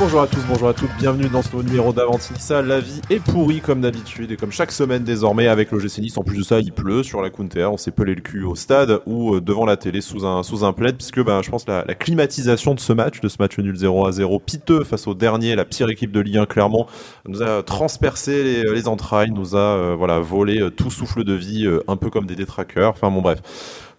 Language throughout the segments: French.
bonjour à tous, bonjour à toutes, bienvenue dans ce nouveau numéro d'Avantinissa. La vie est pourrie comme d'habitude et comme chaque semaine désormais avec l'OGC Nice. En plus de ça, il pleut sur la Counter, on s'est pelé le cul au stade ou euh, devant la télé sous un, sous un plaid puisque ben, je pense la, la climatisation de ce match, de ce match nul 0 à 0, piteux face au dernier, la pire équipe de Ligue 1 clairement, nous a transpercé les, les entrailles, nous a euh, voilà volé euh, tout souffle de vie, un peu comme des détraqueurs. Enfin bon bref.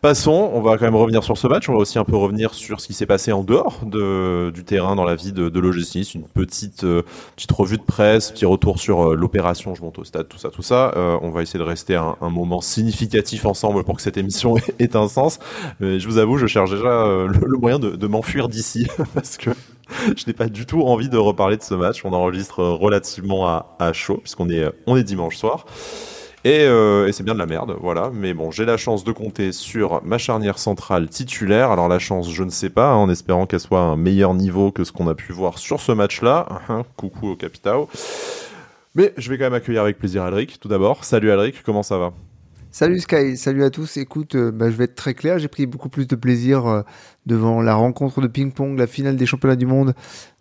Passons, on va quand même revenir sur ce match, on va aussi un peu revenir sur ce qui s'est passé en dehors de, du terrain dans la vie de, de une petite, euh, petite revue de presse, petit retour sur euh, l'opération, je monte au stade, tout ça, tout ça. Euh, on va essayer de rester un, un, moment significatif ensemble pour que cette émission ait un sens. Mais je vous avoue, je cherche déjà le, le, moyen de, de m'enfuir d'ici, parce que je n'ai pas du tout envie de reparler de ce match. On enregistre relativement à, à chaud, puisqu'on est, on est dimanche soir. Et, euh, et c'est bien de la merde, voilà. Mais bon, j'ai la chance de compter sur ma charnière centrale titulaire. Alors la chance, je ne sais pas, hein, en espérant qu'elle soit à un meilleur niveau que ce qu'on a pu voir sur ce match-là. Hein, coucou au Capitao. Mais je vais quand même accueillir avec plaisir Alric, tout d'abord. Salut Alric, comment ça va? Salut Sky, salut à tous. Écoute, euh, bah, je vais être très clair, j'ai pris beaucoup plus de plaisir euh, devant la rencontre de ping-pong, la finale des championnats du monde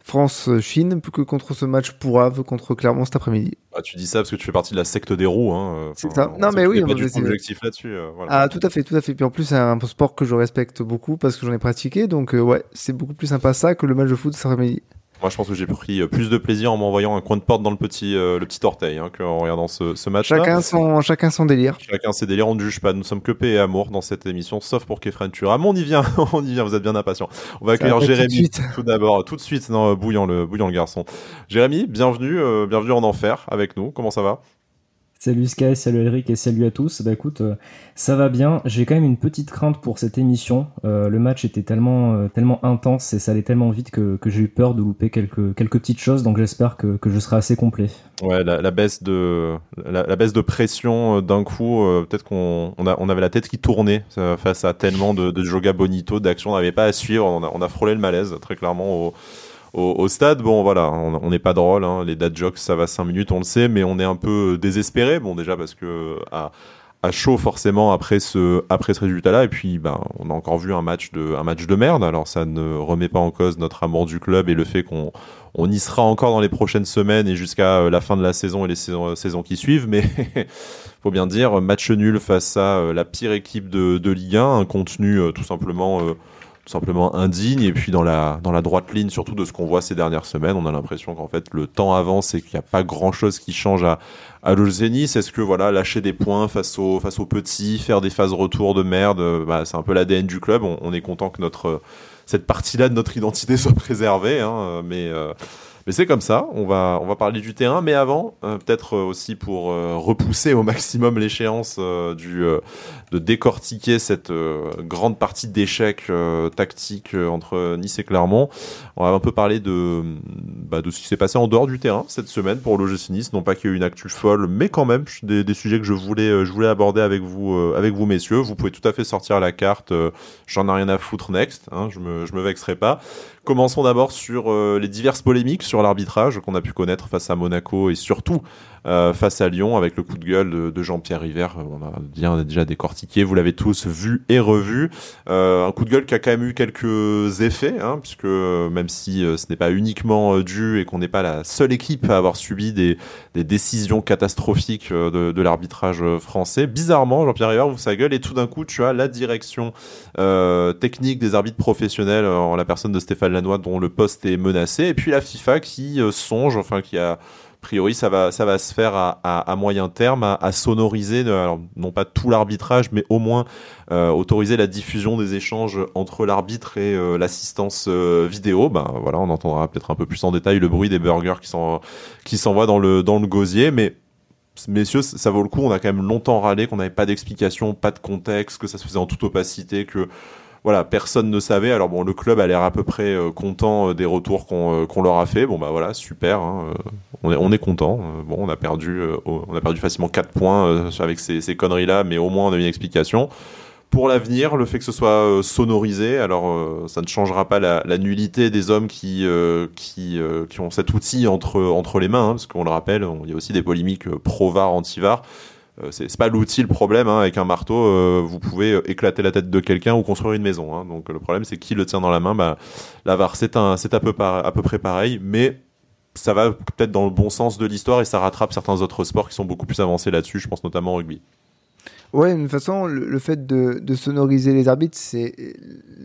France-Chine que contre ce match pour Ave contre Clermont cet après-midi. Ah, tu dis ça parce que tu fais partie de la secte des roues. Hein. c'est ça. Non, mais oui, pas du objectif là-dessus. Euh, voilà. Ah, tout à fait, tout à fait. Puis en plus, c'est un sport que je respecte beaucoup parce que j'en ai pratiqué. Donc, euh, ouais, c'est beaucoup plus sympa ça que le match de foot cet après-midi. Moi, je pense que j'ai pris plus de plaisir en m'envoyant un coin de porte dans le petit, euh, le petit orteil hein, qu'en regardant ce, ce match-là. Chacun son, chacun son délire. Chacun ses délires. On ne juge pas. Nous sommes que paix et amour dans cette émission, sauf pour Kefren Tura. Mais on y vient, on y vient. Vous êtes bien impatient. On va accueillir Jérémy tout, tout d'abord, tout de suite. Non, bouillant le, bouillant le garçon. Jérémy, bienvenue, euh, bienvenue en enfer avec nous. Comment ça va? Salut Sky, salut Eric et salut à tous. Bah écoute, euh, ça va bien. J'ai quand même une petite crainte pour cette émission. Euh, le match était tellement, euh, tellement intense et ça allait tellement vite que, j'ai eu peur de louper quelques, quelques petites choses. Donc j'espère que, que je serai assez complet. Ouais, la, baisse de la, baisse de pression d'un coup. Peut-être qu'on on, on avait la tête qui tournait face à tellement de, de bonito, d'actions. On n'avait pas à suivre. On a, on a frôlé le malaise très clairement au, stade, bon voilà, on n'est pas drôle, hein, les dad jokes ça va 5 minutes, on le sait, mais on est un peu désespéré, bon déjà parce que à, à chaud forcément après ce après ce résultat-là, et puis ben on a encore vu un match de un match de merde, alors ça ne remet pas en cause notre amour du club et le fait qu'on on y sera encore dans les prochaines semaines et jusqu'à la fin de la saison et les saisons, qui suivent, mais faut bien dire match nul face à la pire équipe de, Ligue 1, un contenu tout simplement euh, simplement indigne. Et puis dans la, dans la droite ligne, surtout de ce qu'on voit ces dernières semaines, on a l'impression qu'en fait le temps avance et qu'il n'y a pas grand chose qui change à, à. Est-ce que voilà, lâcher des points face aux, face petits, faire des phases retour de merde, bah, c'est un peu l'ADN du club. On, on, est content que notre, cette partie-là de notre identité soit préservée, hein, mais. Euh, mais c'est comme ça, on va, on va parler du terrain, mais avant, euh, peut-être aussi pour euh, repousser au maximum l'échéance euh, du de décortiquer cette grande partie d'échecs tactiques entre Nice et Clermont, on va un peu parler de, bah, de ce qui s'est passé en dehors du terrain cette semaine pour l'OGC Nice, non pas qu'il y ait eu une actu folle, mais quand même des, des sujets que je voulais, je voulais aborder avec vous, avec vous messieurs. Vous pouvez tout à fait sortir la carte, j'en ai rien à foutre next, hein, je me, je me vexerai pas. Commençons d'abord sur euh, les diverses polémiques sur l'arbitrage qu'on a pu connaître face à Monaco et surtout euh, face à Lyon avec le coup de gueule de, Jean-Pierre River. On a bien déjà décortiqué, vous l'avez tous vu et revu. Euh, un coup de gueule qui a quand même eu quelques effets, hein, puisque même si euh, ce n'est pas uniquement euh, dû et qu'on n'est pas la seule équipe à avoir subi des, décisions catastrophiques euh, de, l'arbitrage français, bizarrement Jean-Pierre River ouvre sa gueule et tout d'un coup tu as la direction technique des arbitres professionnels en la personne de Stéphane Lannoy dont le poste est menacé, et puis la FIFA qui euh, songe, enfin qui a priori ça va ça va se faire à, à, à moyen terme à, à sonoriser non pas tout l'arbitrage mais au moins euh, autoriser la diffusion des échanges entre l'arbitre et euh, l'assistance euh, vidéo ben voilà on entendra peut-être un peu plus en détail le bruit des burgers qui sont qui s'envoient dans le dans le gosier mais messieurs, ça vaut le coup. On a quand même longtemps râlé qu'on n'avait pas d'explication, pas de contexte, que ça se faisait en toute opacité, que voilà, personne ne savait. Alors bon, le club a l'air à peu près euh, content euh, des retours qu'on euh, qu'on leur a fait. Bon bah voilà, super. Hein, on est on est content. bon, on a perdu on a perdu facilement 4 points avec ces, ces conneries là, mais au moins on a une explication. Pour l'avenir, le fait que ce soit sonorisé, alors ça ne changera pas la, la nullité des hommes qui qui qui ont cet outil entre entre les mains, hein, parce qu'on le rappelle, il y a aussi des polémiques pro-var, anti-var. C'est pas l'outil le problème. Hein. avec un marteau, vous pouvez éclater la tête de quelqu'un ou construire une maison. Hein. donc le problème, c'est qui le tient dans la main? Bah, la VAR, c'est à peu, près pareil, mais ça va peut-être dans le bon sens de l'histoire et ça rattrape certains autres sports qui sont beaucoup plus avancés là-dessus. Je pense notamment au rugby. Ouais, de toute façon, le, fait de, sonoriser les arbitres, c'est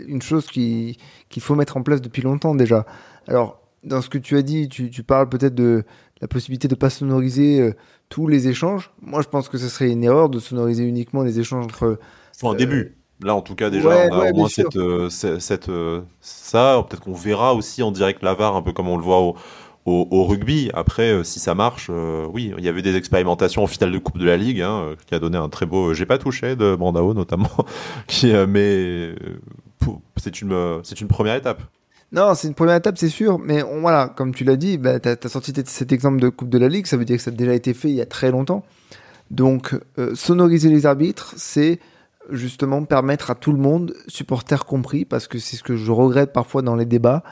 une chose qu'il faut mettre en place depuis longtemps déjà. Alors, dans ce que tu as dit, tu, parles peut-être de la possibilité de ne pas sonoriser euh, tous les échanges. Moi, je pense que ce serait une erreur de sonoriser uniquement les échanges entre. Enfin, un début. Là, en tout cas, déjà, on a au moins cette, euh, cette, euh, ça. Peut-être qu'on verra aussi en direct l'avare, un peu comme on le voit au, au, rugby. Après, euh, si ça marche, euh, oui, il y avait des expérimentations en finale de Coupe de la Ligue, hein, qui a donné un très beau. J'ai pas touché de Brandao notamment, qui, euh, mais c'est une, c'est une première étape. Non, c'est une première étape, c'est sûr, mais voilà, comme tu l'as dit, bah, tu as, sorti cet exemple de Coupe de la Ligue, ça veut dire que ça a déjà été fait il y a très longtemps. Donc, sonoriser les arbitres, c'est justement permettre à tout le monde, supporters compris, parce que c'est ce que je regrette parfois dans les débats,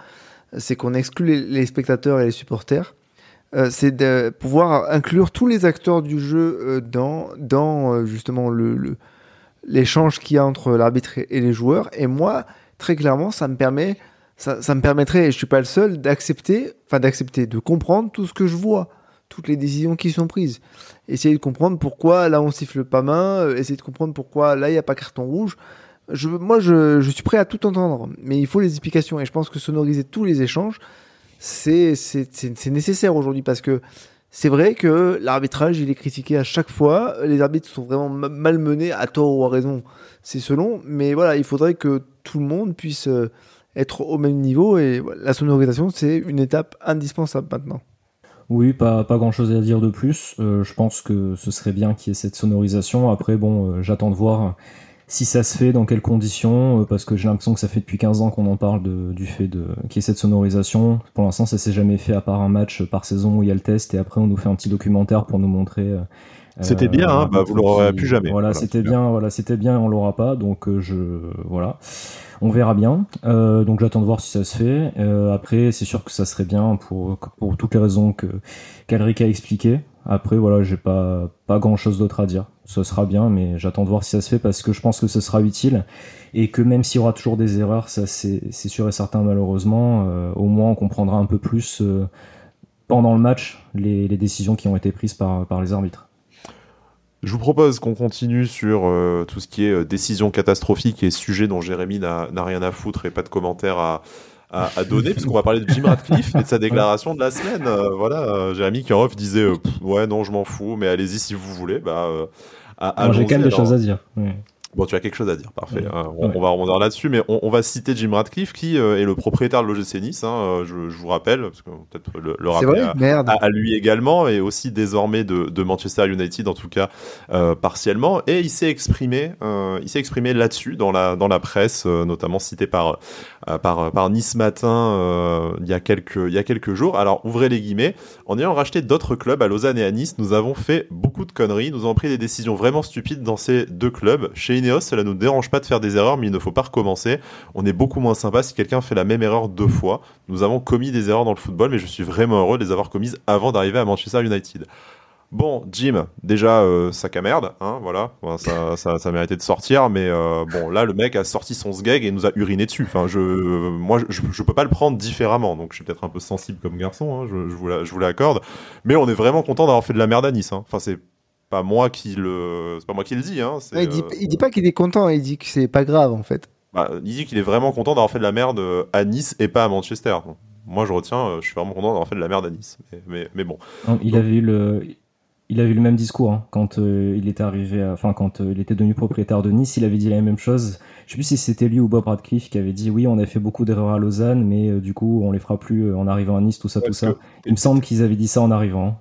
c'est qu'on exclut les, spectateurs et les supporters. Euh, c'est de pouvoir inclure tous les acteurs du jeu euh, dans, dans euh, justement le, l'échange qu'il y a entre l'arbitre et les joueurs. Et moi, très clairement, ça me permet, ça, me permettrait, et je suis pas le seul, d'accepter, enfin d'accepter, de comprendre tout ce que je vois, toutes les décisions qui sont prises. Essayer de comprendre pourquoi là on siffle pas main, essayer de comprendre pourquoi là il n'y a pas carton rouge moi, je, suis prêt à tout entendre, mais il faut les explications. Et je pense que sonoriser tous les échanges, c'est nécessaire aujourd'hui parce que c'est vrai que l'arbitrage, il est critiqué à chaque fois. Les arbitres sont vraiment malmenés, à tort ou à raison, c'est selon. Mais voilà, il faudrait que tout le monde puisse euh, être au même niveau. Et la sonorisation, c'est une étape indispensable maintenant. Oui, pas, pas grand chose à dire de plus. Euh, je pense que ce serait bien qu'il y ait cette sonorisation. Après, bon, euh, j'attends de voir si ça se fait, dans quelles conditions, euh, parce que j'ai l'impression que ça fait depuis 15 ans qu'on en parle du fait de qu'il y ait cette sonorisation. Pour l'instant, ça s'est jamais fait à part un match par saison où il y a le test et après on nous fait un petit documentaire pour nous montrer. Euh, c'était bien, hein, bah, vous l'aurez plus jamais. Voilà, c'était bien, voilà, c'était bien, on l'aura pas, donc euh, je, voilà, on verra bien. donc j'attends de voir si ça se fait. après, c'est sûr que ça serait bien pour pour toutes les raisons que qu'Alric a expliquées. Après, voilà, j'ai pas, pas grand chose d'autre à dire. Ce sera bien, mais j'attends de voir si ça se fait parce que je pense que ce sera utile et que même s'il y aura toujours des erreurs, ça c'est sûr et certain malheureusement, euh, au moins on comprendra un peu plus euh, pendant le match les, les, décisions qui ont été prises par, par les arbitres. Je vous propose qu'on continue sur euh, tout ce qui est décision catastrophique et sujet dont Jérémy n'a rien à foutre et pas de commentaires à, à, donner, puisqu'on va parler de Jim Radcliffe et de sa déclaration de la semaine. Euh, voilà, euh, Jérémy Kiroff disait euh, Ouais, non, je m'en fous, mais allez-y si vous voulez. Bah, j'ai quand même des choses à dire. Bon, tu as quelque chose à dire, parfait. Hein. on, va rebondir là-dessus, mais on, va citer Jim Radcliffe, qui euh, est le propriétaire de l'OGC Nice, hein, euh, je, vous rappelle, parce que peut-être le, le rappeler à, lui également, et aussi désormais de, Manchester United, en tout cas euh, partiellement. Et il s'est exprimé, il s'est exprimé là-dessus dans la dans la presse, notamment cité par par par Nice Matin il y a quelques il y a quelques jours. Alors ouvrez les guillemets. En ayant racheté d'autres clubs à Lausanne et à Nice, nous avons fait beaucoup de conneries. Nous avons pris des décisions vraiment stupides dans ces deux clubs. Chez Cela nous dérange pas de faire des erreurs, mais il ne faut pas recommencer. On est beaucoup moins sympa si quelqu'un fait la même erreur deux fois. Nous avons commis des erreurs dans le football, mais je suis vraiment heureux de les avoir commises avant d'arriver à Manchester United. Bon, Jim, déjà, euh, sac à merde, hein, voilà, ça, ça, ça, méritait de sortir, mais euh, bon, là, le mec a sorti son sgeg et nous a uriné dessus. Enfin, je, moi, je, je, peux pas le prendre différemment, donc je suis peut-être un peu sensible comme garçon, hein, je, je, vous l'accorde, mais on est vraiment content d'avoir fait de la merde à Nice. Hein. Enfin, c'est pas moi qui le, c'est pas moi qui le dis. Hein, il, dit, il dit pas qu'il est content, il dit que c'est pas grave en fait. Bah, il dit qu'il est vraiment content d'avoir fait de la merde à Nice et pas à Manchester. Moi, je retiens, euh, je suis vraiment content d'avoir fait de la merde à Nice. Mais, mais, bon. il avait eu le, il avait eu le même discours hein, quand euh, il était arrivé, enfin quand euh, il était devenu propriétaire de Nice, il avait dit la même chose. Je sais plus si c'était lui ou Bob Radcliffe qui avait dit oui, on a fait beaucoup d'erreurs à Lausanne, mais euh, du coup on les fera plus en arrivant à Nice, tout ça, tout ça. Il me semble qu'ils avaient dit ça en arrivant.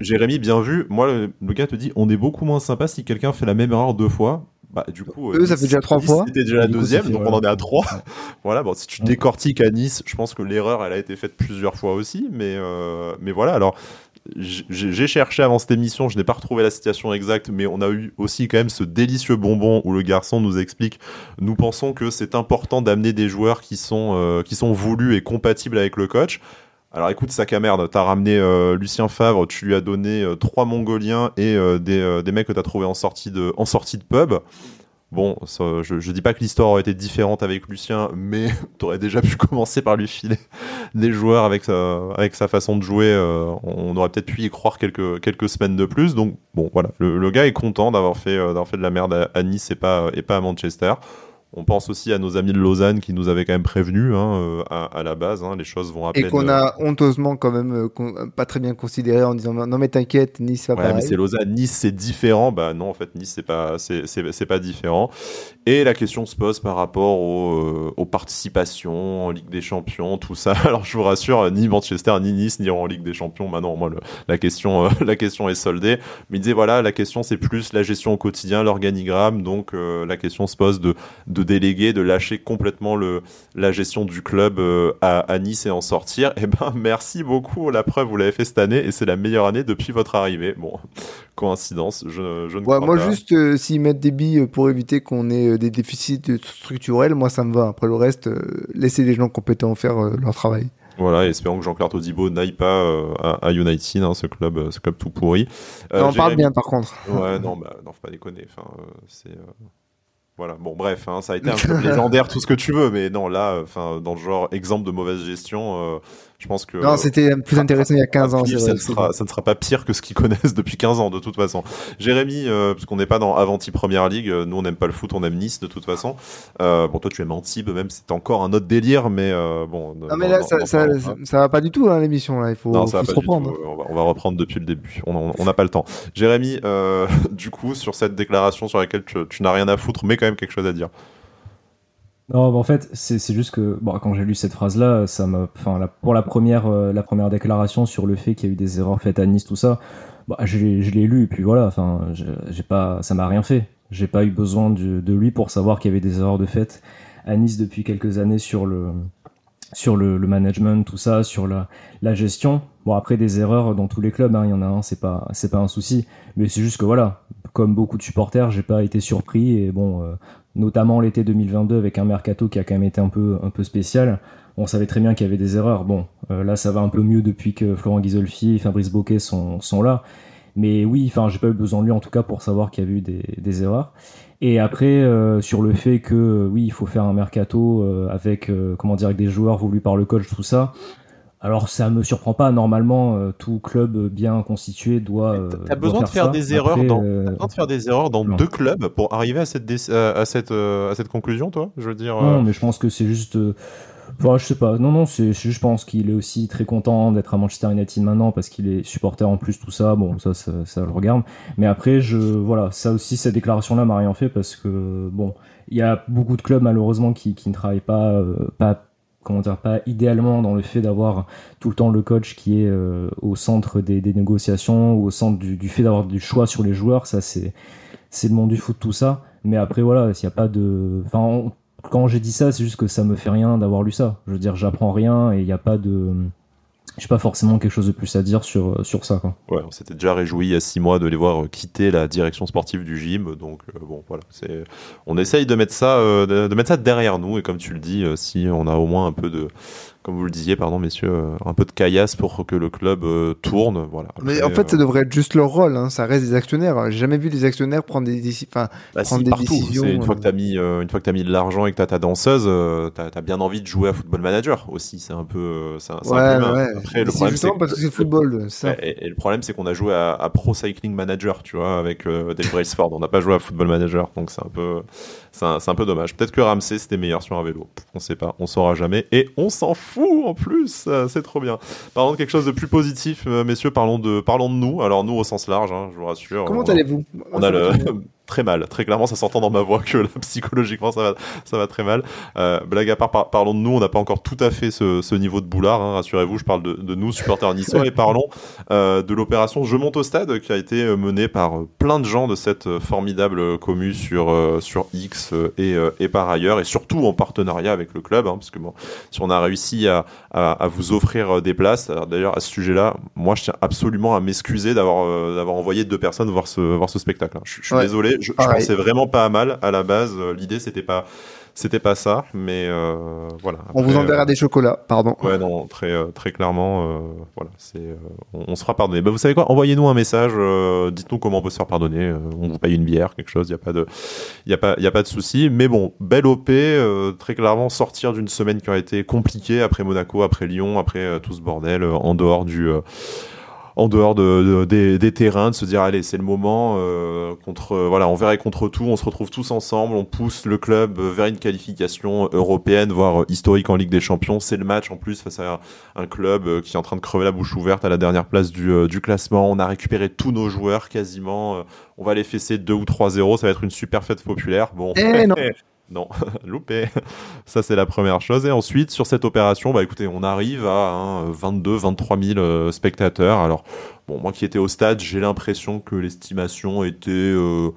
Jérémy, bien vu. Moi, le, gars te dit on est beaucoup moins sympa si quelqu'un fait la même erreur deux fois. Bah, du coup, eux, ça fait déjà trois fois. C'était déjà la deuxième, donc on en est à trois. voilà, bon, si tu décortiques à Nice, je pense que l'erreur, elle a été faite plusieurs fois aussi, mais, mais voilà. Alors, j'ai cherché avant cette émission, je n'ai pas retrouvé la citation exacte, mais on a eu aussi quand même ce délicieux bonbon où le garçon nous explique nous pensons que c'est important d'amener des joueurs qui sont, euh, qui sont voulus et compatibles avec le coach. Alors écoute, sac à merde, t'as ramené euh, Lucien Favre, tu lui as donné euh, trois Mongoliens et des, des, mecs que t'as trouvé en sortie de, en sortie de pub. Bon, je, je, dis pas que l'histoire aurait été différente avec Lucien, mais t'aurais déjà pu commencer par lui filer des joueurs avec sa, avec sa façon de jouer. on aurait peut-être pu y croire quelques, quelques semaines de plus. Donc bon, voilà, le, le gars est content d'avoir fait, d'avoir fait de la merde à, à Nice et pas, et pas à Manchester. On pense aussi à nos amis de Lausanne qui nous avaient quand même prévenus hein, euh, à, à, la base. Hein, les choses vont à Et qu'on a honteusement quand même euh, pas très bien considéré en disant non mais t'inquiète, Nice va ouais, pareil. mais c'est Lausanne, Nice c'est différent. Bah non en fait Nice c'est pas c'est pas différent. Et la question se pose par rapport aux, euh, aux, participations en Ligue des Champions, tout ça. Alors je vous rassure, ni Manchester ni Nice n'iront en Ligue des Champions. Maintenant moi le, la question la question est soldée. Mais il disait voilà la question c'est plus la gestion au quotidien, l'organigramme. Donc la question se pose de, de de déléguer, de lâcher complètement le, la gestion du club euh, à, à, Nice et en sortir, eh ben merci beaucoup. La preuve, vous l'avez fait cette année et c'est la meilleure année depuis votre arrivée. Bon, coïncidence, je, je ne ouais, crois moi pas. juste euh, s'ils mettent des billes pour éviter qu'on ait euh, des déficits structurels, moi ça me va. Après le reste, euh, laissez les gens compétents faire euh, leur travail. Voilà, espérons que Jean-Claire Todibo n'aille pas euh, à, à, United, hein, ce club, ce club tout pourri. Euh, on parle bien par contre. Ouais, non, bah, non, faut pas déconner. Enfin, c'est voilà, bon, bref, hein, ça a été un club légendaire, tout ce que tu veux, mais non, là, enfin, dans le genre exemple de mauvaise gestion, euh, je pense que. Non, c'était plus intéressant il y a 15 ans. Ça, vrai, ne sera, ça ne sera pas pire que ce qu'ils connaissent depuis 15 ans, de toute façon. Jérémy, euh, parce qu'on n'est pas dans Avanti Première Ligue, nous on n'aime pas le foot, on aime Nice, de toute façon. Euh, bon, toi tu aimes Antibes, même c'est encore un autre délire, mais euh, bon. Non, mais là, ça, dans ça, va pas du tout, hein, l'émission, là, il faut, non, faut ça se va pas reprendre. Tout. On, va, on va reprendre depuis le début, on n'a pas le temps. Jérémy, euh, du coup, sur cette déclaration sur laquelle tu, tu n'as rien à foutre, mais quand même quelque chose à dire. Non, bah en fait, c'est juste que bon, quand j'ai lu cette phrase-là, ça la, pour la première, euh, la première déclaration sur le fait qu'il y a eu des erreurs faites à Nice, tout ça, bah, je l'ai lu et puis voilà, enfin, j'ai pas, ça m'a rien fait. J'ai pas eu besoin de, de, lui pour savoir qu'il y avait des erreurs de fait à Nice depuis quelques années sur le, sur le, le management, tout ça, sur la, la, gestion. Bon, après des erreurs dans tous les clubs, hein, il y en a un, c'est pas, c'est pas un souci, mais c'est juste que voilà, comme beaucoup de supporters, j'ai pas été surpris et bon. Euh, notamment l'été 2022 avec un mercato qui a quand même été un peu un peu spécial. On savait très bien qu'il y avait des erreurs. Bon, euh, là ça va un peu mieux depuis que Florent Ghisolfi et Fabrice Boquet sont là. Mais oui, enfin j'ai pas eu besoin de lui en tout cas pour savoir qu'il y avait eu des, erreurs. Et après euh, sur le fait que oui il faut faire un mercato euh, avec comment dire avec des joueurs voulus par le coach tout ça. Alors ça me surprend pas. Normalement, euh, tout club bien constitué doit. Euh, T'as besoin doit de faire ça. des erreurs Après, dans. euh, besoin de faire des erreurs dans non. deux clubs pour arriver à cette dé- à cette à cette conclusion, toi. Je veux dire. euh, Non, mais je pense que c'est juste. euh, Enfin, je sais pas. Non, non, c'est je pense qu'il est aussi très content d'être à Manchester United maintenant parce qu'il est supporter en plus, tout ça. Bon, ça, ça, ça le regarde. Mais après, je, voilà, ça aussi, cette déclaration-là m'a rien fait parce que, bon, il y a beaucoup de clubs malheureusement qui, qui ne travaillent pas, euh, pas, comment dire, pas idéalement dans le fait d'avoir tout le temps le coach qui est euh, au centre des, négociations ou au centre du, fait d'avoir du choix sur les joueurs. Ça, c'est, c'est le monde du foot, tout ça. Mais après, voilà, s'il n'y a pas de, enfin, quand j'ai dit ça, c'est juste que ça me fait rien d'avoir lu ça. Je veux dire, j'apprends rien et il n'y a pas de. J'ai pas forcément quelque chose de plus à dire sur, sur ça, quoi. Ouais, on s'était déjà réjoui il y a six mois de les voir euh, quitter la direction sportive du gym. Donc euh, bon, voilà, c'est. On essaye de mettre ça, euh, de, mettre ça derrière nous. Et comme tu le dis, euh, si on a au moins un peu de, comme vous le disiez, pardon, messieurs, euh, un peu de caillasse pour que le club euh, tourne, voilà. Mais en fait, ça euh, devrait être juste leur rôle. Hein. Ça reste des actionnaires. J'ai jamais vu des actionnaires prendre des Bah prendre si, des partout. décisions, une fois que t'as mis, euh, une fois que t'as mis de l'argent et que t'as ta danseuse, euh, t'as as bien envie de jouer à Football Manager aussi. C'est un peu, c'est un, ouais, ouais. Après, le problème, c'est parce que c'est football. Ça. Et, et le problème, c'est qu'on a joué à, à Pro Cycling Manager, tu vois, avec Dave Braceford. On n'a pas joué à Football Manager, donc c'est un peu, c'est un, peu dommage. Peut-être que Ramsey c'était meilleur sur un vélo. On sait pas, on saura jamais. Et on s'en fout en plus. euh, C'est trop bien. Parlons de quelque chose de plus positif, euh, messieurs. Parlons de, parlons de nous. Alors nous au sens large, hein, je vous rassure. Comment On- allez-vous? on a va le très mal, très clairement, ça s'entend dans ma voix que là, psychologiquement ça va, ça va très mal. Euh, blague à part, par- parlons de nous, on n'a pas encore tout à fait ce, ce niveau de boulard, hein, rassurez-vous, je parle de, de nous supporters niçois et parlons euh, de l'opération Je monte au stade qui a été euh, menée par euh, plein de gens de cette euh, formidable commu sur euh, sur X et, euh, et par ailleurs et surtout en partenariat avec le club, hein, parce que bon, si on a réussi à, à, à vous offrir des places, alors, d'ailleurs à ce sujet-là, moi je tiens absolument à m'excuser d'avoir euh, d'avoir envoyé deux personnes voir ce voir ce spectacle. hein. Je, je suis Ouais. désolé, je, pensais vraiment pas à mal à la base. Euh, L'idée c'était pas c'était pas ça, mais voilà. on vous enverra des chocolats, pardon. Ouais, non, très très clairement, voilà, c'est on, se fera pardonner. Bah, vous savez quoi? Envoyez-nous un message, dites-nous comment on peut se faire pardonner. on vous paye une bière, quelque chose. Il y a pas de, il y a pas, il y a pas de souci. Mais bon, belle OP, très clairement sortir d'une semaine qui a été compliquée après Monaco, après Lyon, après tout ce bordel en dehors du en dehors de, des, terrains, de se dire allez c'est le moment euh, contre voilà on verrait contre tout, on se retrouve tous ensemble, on pousse le club vers une qualification européenne voire historique en Ligue des Champions. C'est le match en plus face à un club euh, qui est en train de crever la bouche ouverte à la dernière place du, euh, du classement. On a récupéré tous nos joueurs quasiment. on va les fesser 2 ou 3-0, ça va être une super fête populaire. Bon. Eh non. Non, loupé. Ça, c'est la première chose. Et ensuite, sur cette opération, bah écoutez, on arrive à 22, 23 000 spectateurs. Alors, bon, moi qui étais au stade, j'ai l'impression que l'estimation était euh,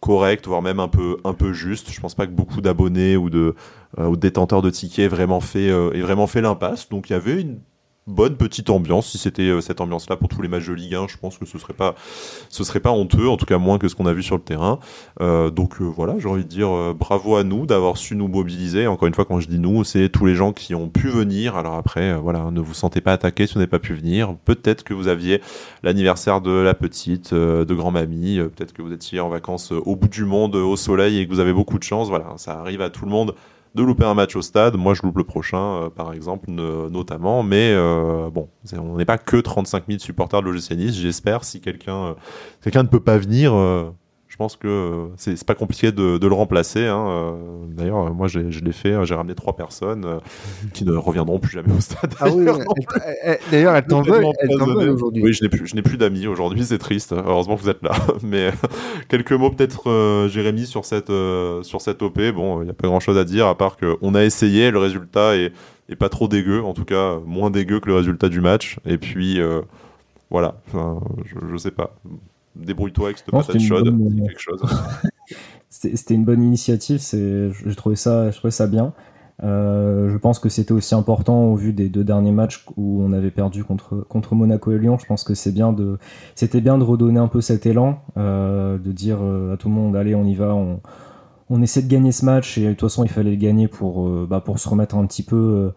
correcte, voire même un peu, un peu juste. Je pense pas que beaucoup d'abonnés ou de, euh, détenteurs de tickets aient vraiment fait, euh, fait l'impasse. Donc, il y avait une bonne petite ambiance. Si c'était euh, cette ambiance-là pour tous les matchs de Ligue 1, je pense que ce serait pas, ce serait pas honteux, en tout cas moins que ce qu'on a vu sur le terrain. Euh, donc euh, voilà, j'ai envie de dire bravo à nous d'avoir su nous mobiliser. Encore une fois, quand je dis nous, c'est tous les gens qui ont pu venir. Alors après, voilà, ne vous sentez pas attaqué si vous n'avez pas pu venir. Peut-être que vous aviez l'anniversaire de la petite, de grand-mamie. Peut-être que vous étiez en vacances au bout du monde, au soleil, et que vous avez beaucoup de chance. Voilà, ça arrive à tout le monde de louper un match au stade. Moi, je loupe le prochain, euh, par exemple, notamment. Mais euh, bon, on n'est pas que 35 000 supporters de Nice. J'espère, si quelqu'un euh, quelqu'un ne peut pas venir, pense que euh, c'est pas compliqué de, le remplacer. Hein. Euh, d'ailleurs, moi, je l'ai fait. J'ai ramené trois personnes euh, qui ne reviendront plus jamais au stade. Ah oui, d'ailleurs, elles t'en veulent aujourd'hui. Oui, je n'ai plus, plus d'amis aujourd'hui. C'est triste. Heureusement que vous êtes là. Mais quelques mots peut-être, Jérémy, sur cette sur cette OP. Bon, il n'y a pas grand-chose à dire à part qu'on a essayé. Le résultat est, est, pas trop dégueu. En tout cas, moins dégueu que le résultat du match. Et puis voilà. je, je sais pas débrouille-toi avec cette patate chaude, quelque chose. c'était une bonne initiative, j'ai trouvé ça, je trouvais ça bien. Euh, je pense que c'était aussi important au vu des deux derniers matchs où on avait perdu contre, contre Monaco et Lyon. Je pense que c'est bien de, c'était bien de redonner un peu cet élan, euh, de dire euh, à tout le monde allez on y va, on, on, essaie de gagner ce match et de toute façon il fallait le gagner pour, bah, pour se remettre un petit peu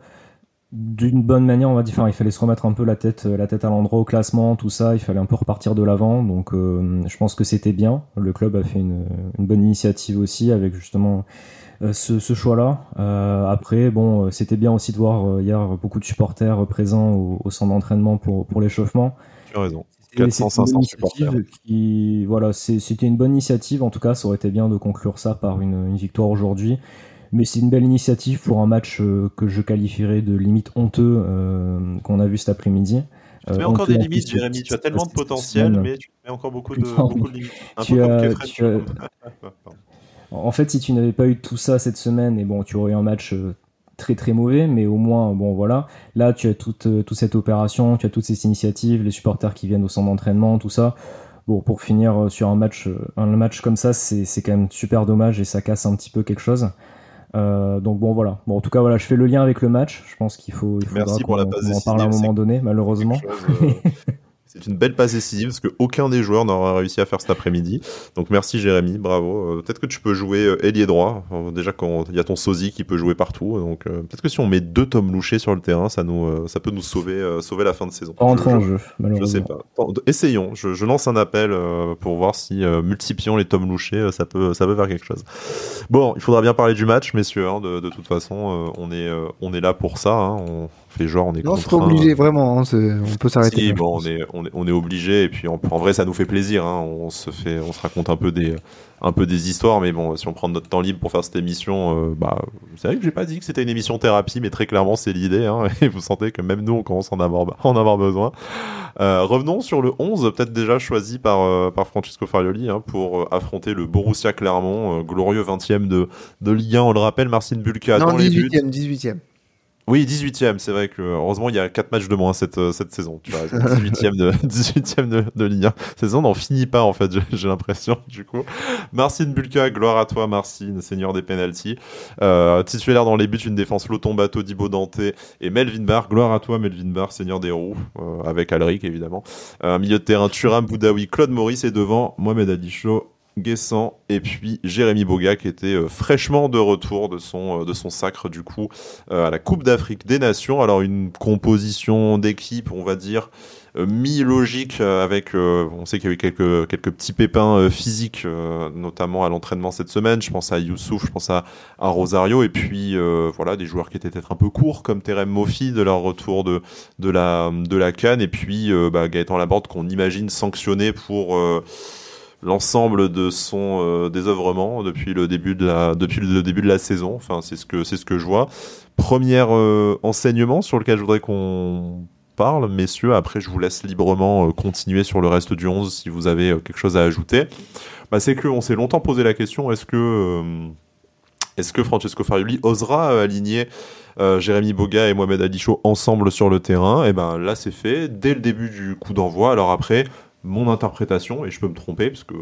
d'une bonne manière, on va dire. Enfin, il fallait se remettre un peu la tête, la tête à l'endroit au classement, tout ça. Il fallait un peu repartir de l'avant. Donc, euh, je pense que c'était bien. Le club a fait une, bonne initiative aussi avec justement euh, ce, choix-là. Euh, après, bon, c'était bien aussi de voir hier beaucoup de supporters présents au, centre d'entraînement pour, pour l'échauffement. Tu as raison. 400, 500 supporters. Qui, voilà, c'était une bonne initiative. En tout cas, ça aurait été bien de conclure ça par une, une victoire aujourd'hui. Mais c'est une belle initiative pour un match euh, que je qualifierais de limite honteux euh, qu'on a vu cet après-midi. Tu mets encore des limites, Jérémy. Tu as tellement de potentiel, mais tu mets encore beaucoup de, beaucoup de limites. tu as, En fait, si tu n'avais pas eu tout ça cette semaine, et bon, tu aurais eu un match euh, très très mauvais, mais au moins, bon voilà. Là, tu as toute, toute cette opération, tu as toutes ces initiatives, les supporters qui viennent au centre d'entraînement, tout ça. Bon, pour finir sur un match, un match comme ça, c'est quand même super dommage et ça casse un petit peu quelque chose. Euh, donc bon voilà. Bon en tout cas voilà, je fais le lien avec le match. Je pense qu'il faut, il Merci pour la en parle à un moment donné, malheureusement. Euh, C'est une belle passe décisive parce qu'aucun des joueurs n'aura réussi à faire cet après-midi. Donc merci Jérémy, bravo. Euh, peut-être que tu peux jouer euh, ailier droit. Euh, déjà quand il y a ton sosie qui peut jouer partout. Donc peut-être que si on met deux Tom Loucher sur le terrain, ça nous, ça peut nous sauver, sauver la fin de saison. Pas en jeu, malheureusement. Je sais pas. Essayons. Je, lance un appel pour voir si multiplions les Tom Loucher, ça peut, ça peut faire quelque chose. Bon, il faudra bien parler du match, messieurs. Hein, de, de, toute façon, on est, on est là pour ça. Hein. On, fait genre on est non, obligé vraiment hein, on peut s'arrêter si, bon on est, on est, on est obligé et puis en, en vrai ça nous fait plaisir hein, on se fait on se raconte un peu des un peu des histoires mais bon si on prend notre temps libre pour faire cette émission euh, bah c'est vrai que j'ai pas dit que c'était une émission thérapie mais très clairement c'est l'idée hein, et vous sentez que même nous on commence à en avoir en avoir besoin. Euh, revenons sur le 11 peut-être déjà choisi par euh, par Francesco Farioli pour affronter le Borussia Clermont glorieux 20e de de Ligue 1 on le rappelle Marcin Bulka non, dans 18e 18e oui, 18ème, c'est vrai que heureusement il y a 4 matchs de moins cette, euh, cette saison. Tu vois, 18ème de, 18e de, de Ligue 1. Cette saison n'en finit pas en fait, j'ai l'impression du coup. Marcin Bulka, gloire à toi Marcin, seigneur des penalties. Euh, titulaire dans les buts, une défense Lotombato, Dibo Dante et Melvin Barr. Gloire à toi Melvin Barr, seigneur des roues, euh, avec Alric évidemment. Un milieu de terrain, Turam Boudaoui, Claude Maurice et devant Mohamed Ali Guessant et puis Jérémy Boga qui était euh, fraîchement de retour de son, euh, de son sacre du coup à la Coupe d'Afrique des Nations. Alors une composition d'équipe, on va dire, mi-logique avec, on sait qu'il y a eu quelques, quelques petits pépins physiques, notamment à l'entraînement cette semaine. Je pense à Youssouf, je pense à, à Rosario et puis voilà des joueurs qui étaient peut-être un peu courts comme Terem Mofi de leur retour de, de la, de la Cannes et puis bah, Gaëtan Laborde qu'on imagine sanctionné pour l'ensemble de son euh, désœuvrement depuis le début de la depuis le début de la saison. Enfin, c'est ce que c'est ce que je vois. Premier euh, enseignement sur lequel je voudrais qu'on parle, messieurs. Après, je vous laisse librement euh, continuer sur le reste du 11 si vous avez quelque chose à ajouter. Bah, c'est que on s'est longtemps posé la question est-ce que est-ce que Francesco Farioli osera aligner Jérémy Boga et Mohamed Alicho ensemble sur le terrain? Et ben là, c'est fait dès le début du coup d'envoi. Alors après, mon interprétation, et je peux me tromper, parce que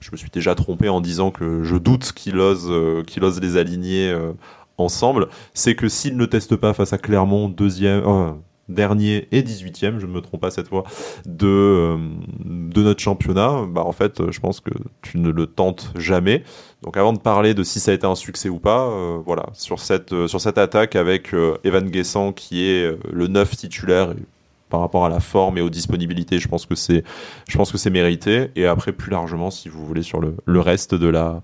je me suis déjà trompé en disant que je doute qu'il ose, euh, ose les aligner euh, ensemble, c'est que s'il ne teste pas face à Clermont, deuxième, euh, dernier et 18e, je ne me trompe pas cette fois, de, de notre championnat, bah en fait, je pense que tu ne le tentes jamais. Donc avant de parler de si ça a été un succès ou pas, voilà, sur cette, sur cette attaque avec Evan Guessant qui est le neuf titulaire, par rapport à la forme et aux disponibilités, je pense que c'est, je pense que c'est mérité. Et après, plus largement, si vous voulez, sur le, le reste de la,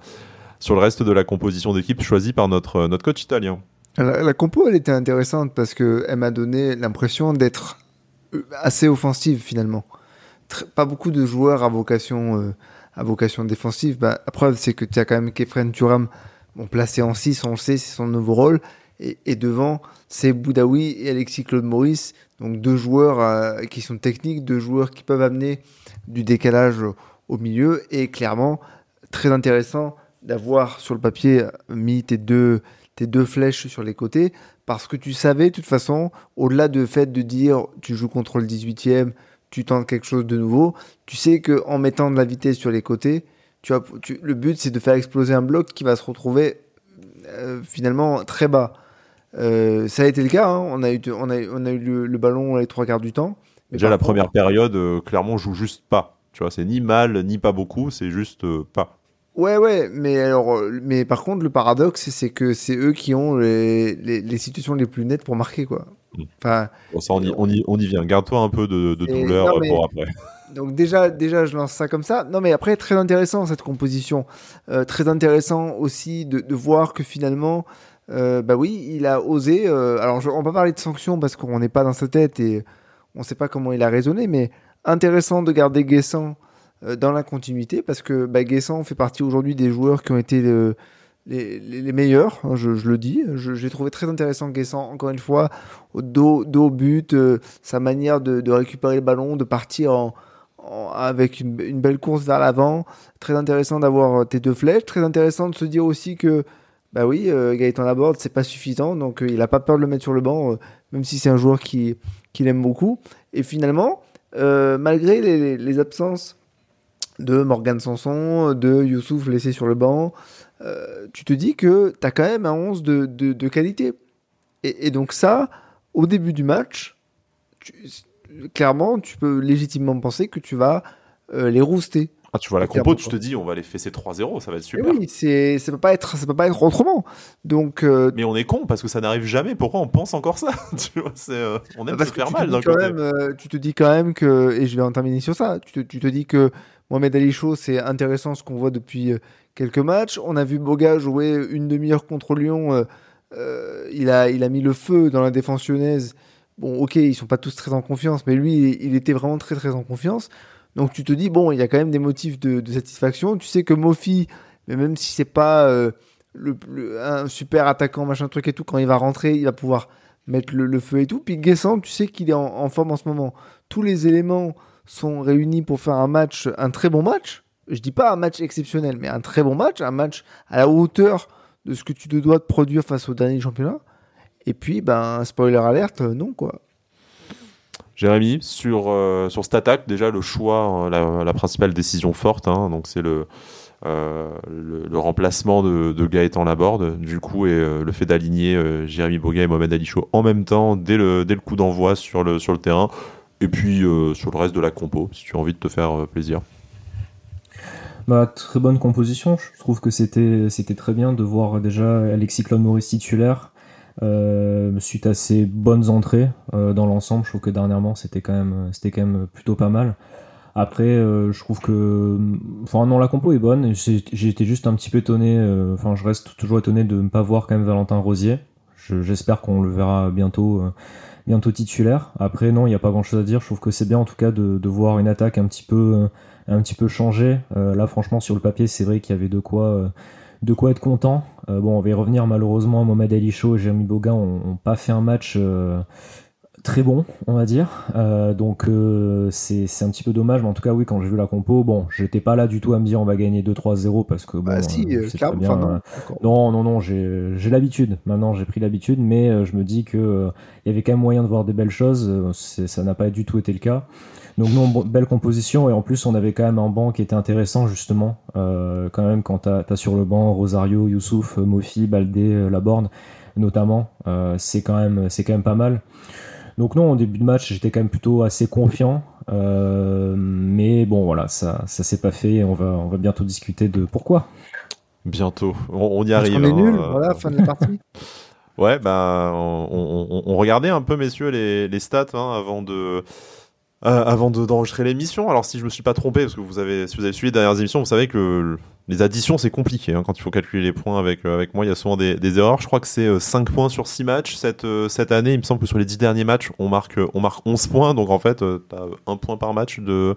sur le reste de la composition d'équipe choisie par notre, notre coach italien. La, compo, elle était intéressante parce qu'elle m'a donné l'impression d'être euh, assez offensive finalement. pas beaucoup de joueurs à vocation, euh, à vocation défensive. Bah, la preuve, c'est que tu as quand même Kefren Turam bon, placé en 6, on le sait, c'est son nouveau rôle. Et, devant, c'est Boudaoui et Alexis Claude Maurice donc deux joueurs euh, qui sont techniques, deux joueurs qui peuvent amener du décalage au milieu et clairement très intéressant d'avoir sur le papier mis tes deux, tes deux flèches sur les côtés parce que tu savais de toute façon, au-delà de fait de dire tu joues contre le 18e, tu tentes quelque chose de nouveau, tu sais que en mettant de la vitesse sur les côtés, tu as, le but c'est de faire exploser un bloc qui va se retrouver euh, finalement très bas. Euh, ça a été le cas. Hein. On a eu, on a, on a eu le, ballon les trois quarts du temps. Déjà la première période, euh, clairement, on joue juste pas. Tu vois, c'est ni mal ni pas beaucoup, c'est juste euh, pas. Ouais, ouais, mais alors, mais par contre, le paradoxe, c'est que c'est eux qui ont les, les, situations les plus nettes pour marquer, quoi. Hmm. Enfin, ça, on y, on, y, on y vient. Garde-toi un peu de, de douleur pour après. Donc déjà, déjà, je lance ça comme ça. Non, mais après, très intéressant cette composition. très intéressant aussi de, de voir que finalement, euh, bah oui, il a osé. Euh, alors, on va parler de sanctions parce qu'on n'est pas dans sa tête et on ne sait pas comment il a raisonné, mais intéressant de garder Guessant euh, dans la continuité parce que bah, Guessant fait partie aujourd'hui des joueurs qui ont été les, meilleurs, hein, je, le dis. J'ai trouvé très intéressant Guessant, encore une fois, dos, dos au but, sa manière de, récupérer le ballon, de partir avec une, belle course vers l'avant. Très intéressant d'avoir tes deux flèches. Très intéressant de se dire aussi que bah oui, euh, Gaëtan Laborde, c'est pas suffisant, donc euh, il a pas peur de le mettre sur le banc, euh, même si c'est un joueur qui qu'il aime beaucoup. Et finalement, malgré les, absences de Morgan Sanson, de Youssouf laissé sur le banc, tu te dis que tu as quand même un 11 de, de, qualité. Et, donc ça, au début du match, clairement, tu peux légitimement penser que tu vas les rouster. Ah, tu vois la compo, tu te dis, on va les fesser 3-0, ça va être super. oui, c'est, ça peut pas être, ça peut pas être autrement. Donc. Euh, mais on est con parce que ça n'arrive jamais. Pourquoi on pense encore ça Tu vois, c'est, euh, on aime se faire mal d'un côté. Même, euh, tu te dis quand même que, et je vais en terminer sur ça. Tu te, tu te dis que Mohamed Ali Chaud, c'est intéressant ce qu'on voit depuis quelques matchs. On a vu Boga jouer une demi-heure contre Lyon. il a, il a mis le feu dans la défense lyonnaise. Bon, ok, ils sont pas tous très en confiance, mais lui, il était vraiment très très en confiance. Donc tu te dis, bon, il y a quand même des motifs de, satisfaction. Tu sais que Mofi, même si c'est pas euh, un super attaquant, machin truc et tout, quand il va rentrer, il va pouvoir mettre le, feu et tout. Puis Guessant, tu sais qu'il est en, forme en ce moment. Tous les éléments sont réunis pour faire un match, un très bon match. Je dis pas un match exceptionnel, mais un très bon match, un match à la hauteur de ce que tu te dois de produire face au dernier championnat. Et puis, ben, spoiler alerte, non, quoi. Jérémy, sur, euh, sur cette attaque, déjà le choix, euh, la, principale décision forte, hein, donc c'est le, euh, le, remplacement de, de, Gaëtan Laborde, du coup, et le fait d'aligner Jérémy Boga et Mohamed Alicho en même temps, dès le, dès le coup d'envoi sur le, sur le terrain, et puis sur le reste de la compo, si tu as envie de te faire plaisir. Bah, très bonne composition. Je trouve que c'était c'était très bien de voir déjà Alexis Claude Maurice titulaire euh, suite à ses bonnes entrées euh, dans l'ensemble. Je trouve que dernièrement c'était quand même c'était quand même plutôt pas mal. Après, euh, je trouve que, enfin non, la compo est bonne. J'ai été juste un petit peu étonné. euh, Enfin, je reste toujours étonné de ne pas voir quand même Valentin Rosier. Je- J'espère qu'on le verra bientôt, euh, bientôt titulaire. Après, non, il n'y a pas grand-chose à dire. Je trouve que c'est bien en tout cas de, de voir une attaque un petit peu, euh, un petit peu changée. Là, franchement, sur le papier, c'est vrai qu'il y avait de quoi, de quoi être content. Euh, bon, on va y revenir. Malheureusement, Mohamed Ali Chaud et Jérémy Boga ont, ont pas fait un match. euh, très bon, on va dire. Euh, donc c'est c'est un petit peu dommage, mais en tout cas, oui, quand j'ai vu la compo, bon, j'étais pas là du tout à me dire on va gagner 2-3-0 parce que bon, Bah si, c'est clairement, bien, non. non, non, non, j'ai j'ai l'habitude. Maintenant, j'ai pris l'habitude, mais je me dis que euh, il y avait quand même moyen de voir des belles choses. ça n'a pas du tout été le cas. Donc non, bon, belle composition et en plus on avait quand même un banc qui était intéressant justement. Euh, quand même quand t'as as sur le banc Rosario, Youssouf, Mofi, Baldé, euh, Laborde notamment, euh, c'est quand même c'est quand même pas mal. Donc non, au début de match j'étais quand même plutôt assez confiant, euh, mais bon voilà ça ça s'est pas fait. Et on va on va bientôt discuter de pourquoi. Bientôt, on, on y Parce arrive. qu'on est hein, nul, euh, voilà, fin de la partie. Ouais, bah, on, on- on- on regardait un peu, messieurs, les, les stats hein, avant de. Euh, avant de- d'enregistrer l'émission, alors si je me suis pas trompé, parce que vous avez, si vous avez suivi les dernières émissions, vous savez que le- les additions c'est compliqué hein, quand il faut calculer les points avec, euh, avec moi, il y a souvent des, erreurs. Je crois que c'est euh, 5 points sur 6 matchs cette, euh, cette année. Il me semble que sur les 10 derniers matchs, on marque, euh, on marque 11 points, donc en fait, tu as un point par match de,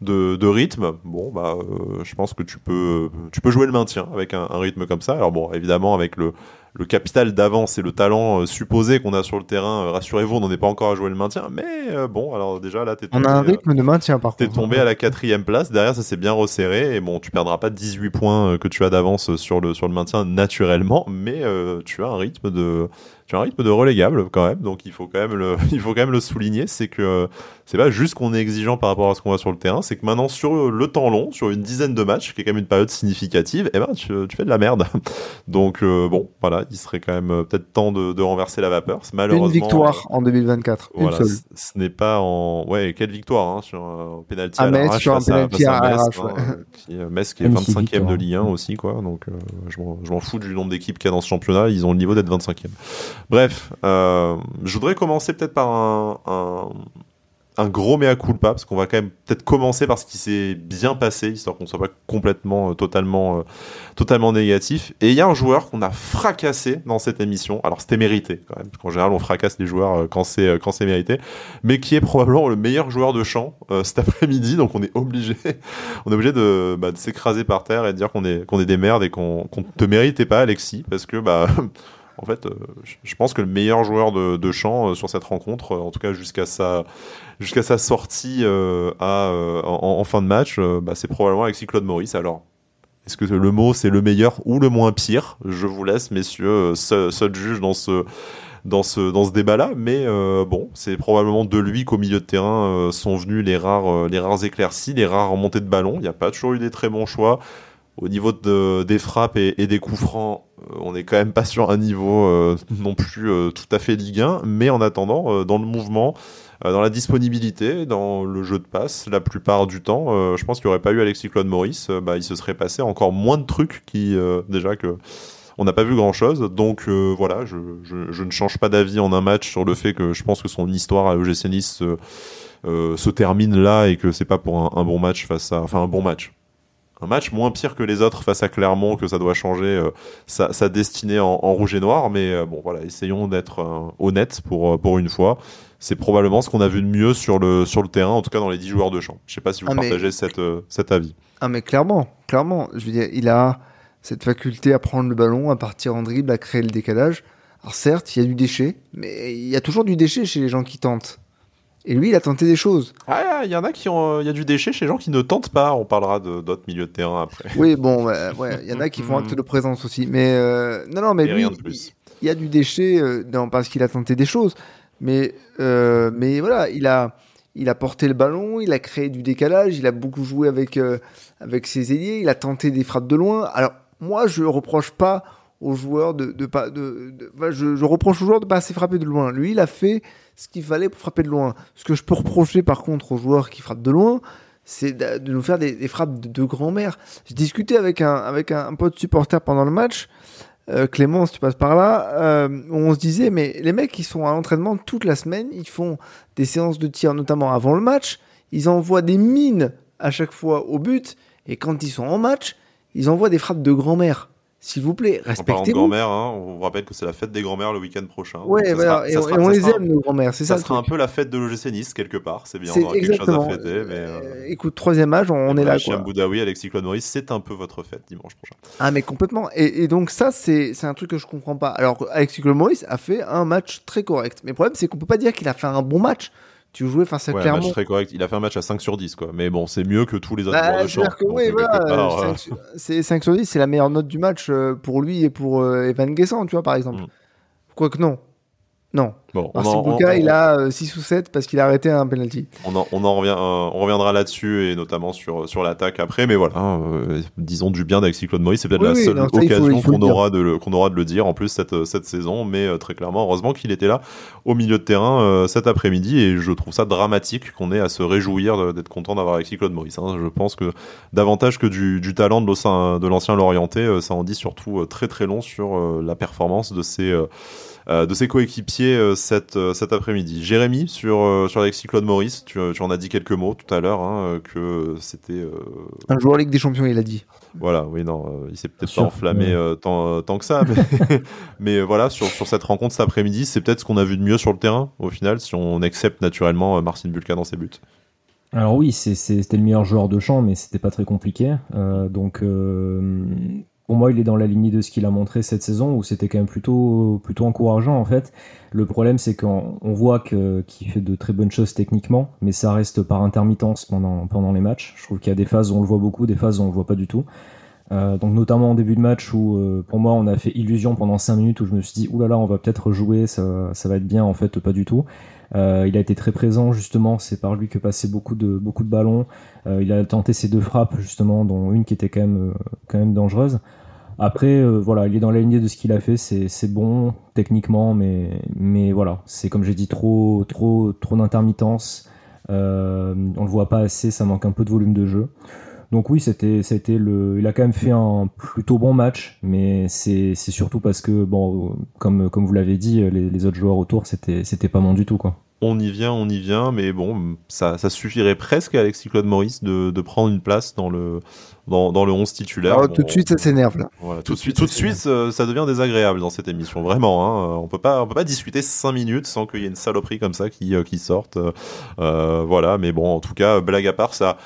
de, de rythme. Bon, bah, euh, je pense que tu peux, tu peux jouer le maintien avec un, un rythme comme ça. Alors bon, évidemment, avec le, le capital d'avance et le talent euh, supposé qu'on a sur le terrain, euh, rassurez-vous, on n'en est pas encore à jouer le maintien. Mais bon, alors déjà là, t'es On tombé, a un rythme de maintien par contre. tombé à la quatrième place. Derrière, ça s'est bien resserré. Et bon, tu perdras pas 18 points que tu as d'avance sur le, sur le maintien naturellement. Mais tu as un rythme de, tu as un rythme de relégable quand même. Donc il faut quand même le, il faut quand même le souligner. C'est que c'est pas juste qu'on est exigeant par rapport à ce qu'on voit sur le terrain. C'est que maintenant, sur le temps long, sur une dizaine de matchs, qui est quand même une période significative, eh ben, tu, tu fais de la merde. Donc euh, bon, voilà, il serait quand même euh, peut-être temps de, de renverser la vapeur. C'est Malheureusement, Une victoire en 2024, une seule. ce n'est pas en. Ouais, quelle victoire hein, sur un penalty À à, Metz, sur un à- penalty à Metz, hein, euh, qui, euh, Metz qui est Magnifique 25e de. Ligue 1 aussi, quoi. Donc, euh, je m'en- je m'en fous du nombre d'équipes qu'il y a dans ce championnat. Ils ont le niveau d'être 25e. Bref, euh, je voudrais commencer peut-être par un, un, un gros mea culpa, parce qu'on va quand même peut-être commencer par ce qui s'est bien passé, histoire qu'on soit pas complètement, euh, totalement, euh, totalement négatif. Et il y a un joueur qu'on a fracassé dans cette émission. Alors c'était mérité quand même, parce qu'en général on fracasse les joueurs euh, quand c'est quand c'est mérité, mais qui est probablement le meilleur joueur de champ cet après-midi. Donc on est obligé, on est obligé de, bah, de s'écraser par terre et de dire qu'on est qu'on est des merdes et qu'on qu'on te méritait pas, Alexis, parce que bah en fait, euh, je- pense que le meilleur joueur de, champ euh, sur cette rencontre, euh, en tout cas jusqu'à sa, sa sortie à, en, fin de match, bah, c'est probablement Alexis Claude Maurice. Alors, est-ce que le mot c'est le meilleur ou le moins pire? Je vous laisse, messieurs, seuls seuls juges dans ce, dans ce, dans ce débat-là. Mais bon, c'est probablement de lui qu'au milieu de terrain sont venus les rares, les rares éclaircies, les rares remontées de ballon. Il n'y a pas toujours eu des très bons choix. Au niveau de, des frappes et, et des coups francs, euh, on n'est quand même pas sur un niveau euh, non plus euh, tout à fait Ligue 1, mais en attendant, euh, dans le mouvement, euh, dans la disponibilité, dans le jeu de passe, la plupart du temps, euh, je pense qu'il n'y aurait pas eu Alexis Claude Maurice, bah, il se serait passé encore moins de trucs qui, euh, déjà que on n'a pas vu grand chose. Donc euh, voilà, je, je- je ne change pas d'avis en un match sur le fait que je pense que son histoire à l'OGC Nice se termine là et que c'est pas pour un, un bon match face à, enfin un bon match. Un match moins pire que les autres face à Clermont, que ça doit changer euh, sa, sa destinée en, en rouge et noir. Mais euh, bon, voilà, essayons d'être euh, honnêtes pour, pour une fois. C'est probablement ce qu'on a vu de mieux sur le, sur le terrain, en tout cas dans les 10 joueurs de champ. Je sais pas si vous Ah, mais- partagez cette, cet avis. Ah mais clairement, clairement, je veux dire, il a cette faculté à prendre le ballon, à partir en dribble, à créer le décalage. Alors certes, il y a du déchet, mais il y a toujours du déchet chez les gens qui tentent. Et lui, il a tenté des choses. Ah, il y en a qui ont, il y a du déchet chez les gens qui ne tentent pas. On parlera d'autres milieux de terrain après. Oui, bon, ouais, ouais, il y en a qui font acte de présence aussi. Mais euh, non, non, mais Et lui, rien de plus. il y a du déchet euh, parce qu'il a tenté des choses. Mais, euh, mais voilà, il a, il a porté le ballon, il a créé du décalage, il a beaucoup joué avec, euh, avec ses ailiers, il a tenté des frappes de loin. Alors, moi, je reproche pas aux joueurs de, de pas. De, je, je reproche aux joueurs de pas assez frapper de loin. Lui, il a fait ce qu'il fallait pour frapper de loin. Ce que je peux reprocher, par contre, aux joueurs qui frappent de loin, c'est de nous faire des, frappes de, grand-mère. J'ai discuté avec un, pote supporter pendant le match, euh, Clémence, tu passes par là, euh, on se disait, mais les mecs, ils sont à l'entraînement toute la semaine, ils font des séances de tir, notamment avant le match, ils envoient des mines à chaque fois au but, et quand ils sont en match, ils envoient des frappes de grand-mère. S'il vous plaît, respectez-vous. En grand-mère, hein, on vous rappelle que c'est la fête des grand-mères le week-end prochain. Ouais, voilà, et, on les aime, nos grand-mères, c'est ça. Ça sera un peu la fête de l'OGC Nice, quelque part. C'est bien, on aura quelque chose à fêter. Mais, euh, Écoute, troisième âge, on, est là. Quoi. Boudaoui, Alexis Claude Maurice, c'est un peu votre fête dimanche prochain. Ah, mais complètement. Et, donc, ça, c'est un truc que je comprends pas. Alors, Alexis Claude Maurice a fait un match très correct. Mais le problème, c'est qu'on peut pas dire qu'il a fait un bon match tu jouais face à ouais, Clermont. Match très correct. Il a fait un match à 5 sur 10, quoi. Mais bon, c'est mieux que tous les autres bah. Que, oui, voilà, 5, 5, sur 10, c'est la meilleure note du match euh, pour lui et pour euh, Evan Guessant, tu vois, par exemple. Mm. Quoique non. Non. Bon, on il a 6 euh, ou 7 parce qu'il a arrêté un penalty. On en, on en revient, euh, on reviendra là-dessus et notamment sur, sur l'attaque après. Mais voilà, hein, euh, disons du bien d'Alexis Claude Maurice. C'est peut-être la seule occasion qu'on aura, de le, qu'on aura de le dire en plus cette, cette saison. Mais très clairement, heureusement qu'il était là au milieu de terrain cet après-midi. Et je trouve ça dramatique qu'on ait à se réjouir d'être content d'avoir Alexis Claude Maurice. Hein. Je pense que davantage que du, du talent de l'ancien Lorienté, ça en dit surtout très très long sur la performance de ces de ses coéquipiers euh, cet, euh, cet après-midi. Jérémy, sur, sur Alexis Claude Maurice, tu, tu, en as dit quelques mots tout à l'heure, hein, que c'était... Un joueur Ligue des Champions, il a dit. Voilà, oui, non, il s'est peut-être pas enflammé tant, tant, que ça, mais, mais voilà, sur, sur cette rencontre cet après-midi, c'est peut-être ce qu'on a vu de mieux sur le terrain, au final, si on accepte naturellement Marcin Bulka dans ses buts. Alors oui, c'était le meilleur joueur de champ, mais c'était pas très compliqué. Euh, donc pour moi, il est dans la lignée de ce qu'il a montré cette saison, où c'était quand même plutôt, plutôt encourageant en fait. Le problème, c'est qu'on voit qu'il fait de très bonnes choses techniquement, mais ça reste par intermittence pendant, pendant les matchs. Je trouve qu'il y a des phases où on le voit beaucoup, des phases où on le voit pas du tout. Euh, donc notamment en début de match où euh, pour moi on a fait illusion pendant 5 minutes où je me suis dit oulala on va peut-être jouer ça, ça va être bien en fait pas du tout euh, il a été très présent justement, c'est par lui que passaient beaucoup de beaucoup de ballons. Euh, il a tenté ses deux frappes justement, dont une qui était quand même euh, quand même dangereuse. Après, voilà, il est dans la lignée de ce qu'il a fait, c'est bon techniquement, mais mais voilà, c'est comme j'ai dit trop trop trop d'intermittence. on le voit pas assez, ça manque un peu de volume de jeu. Donc oui, c'était, c'était le, il a quand même fait un plutôt bon match, mais c'est, c'est surtout parce que bon, comme comme vous l'avez dit, les, les, autres joueurs autour, c'était, c'était pas bon du tout quoi. On y vient, on y vient, mais bon, ça, ça suffirait presque à Alexis Claude Maurice de, de prendre une place dans le dans, dans le 11 titulaire. tout de suite, ça s'énerve là. Voilà, tout, de suite, tout de suite, euh, ça devient désagréable dans cette émission, vraiment. Hein. On peut pas, on peut pas discuter 5 minutes sans qu'il y ait une saloperie comme ça qui, euh, qui sorte. Euh, voilà, mais bon, en tout cas, blague à part, ça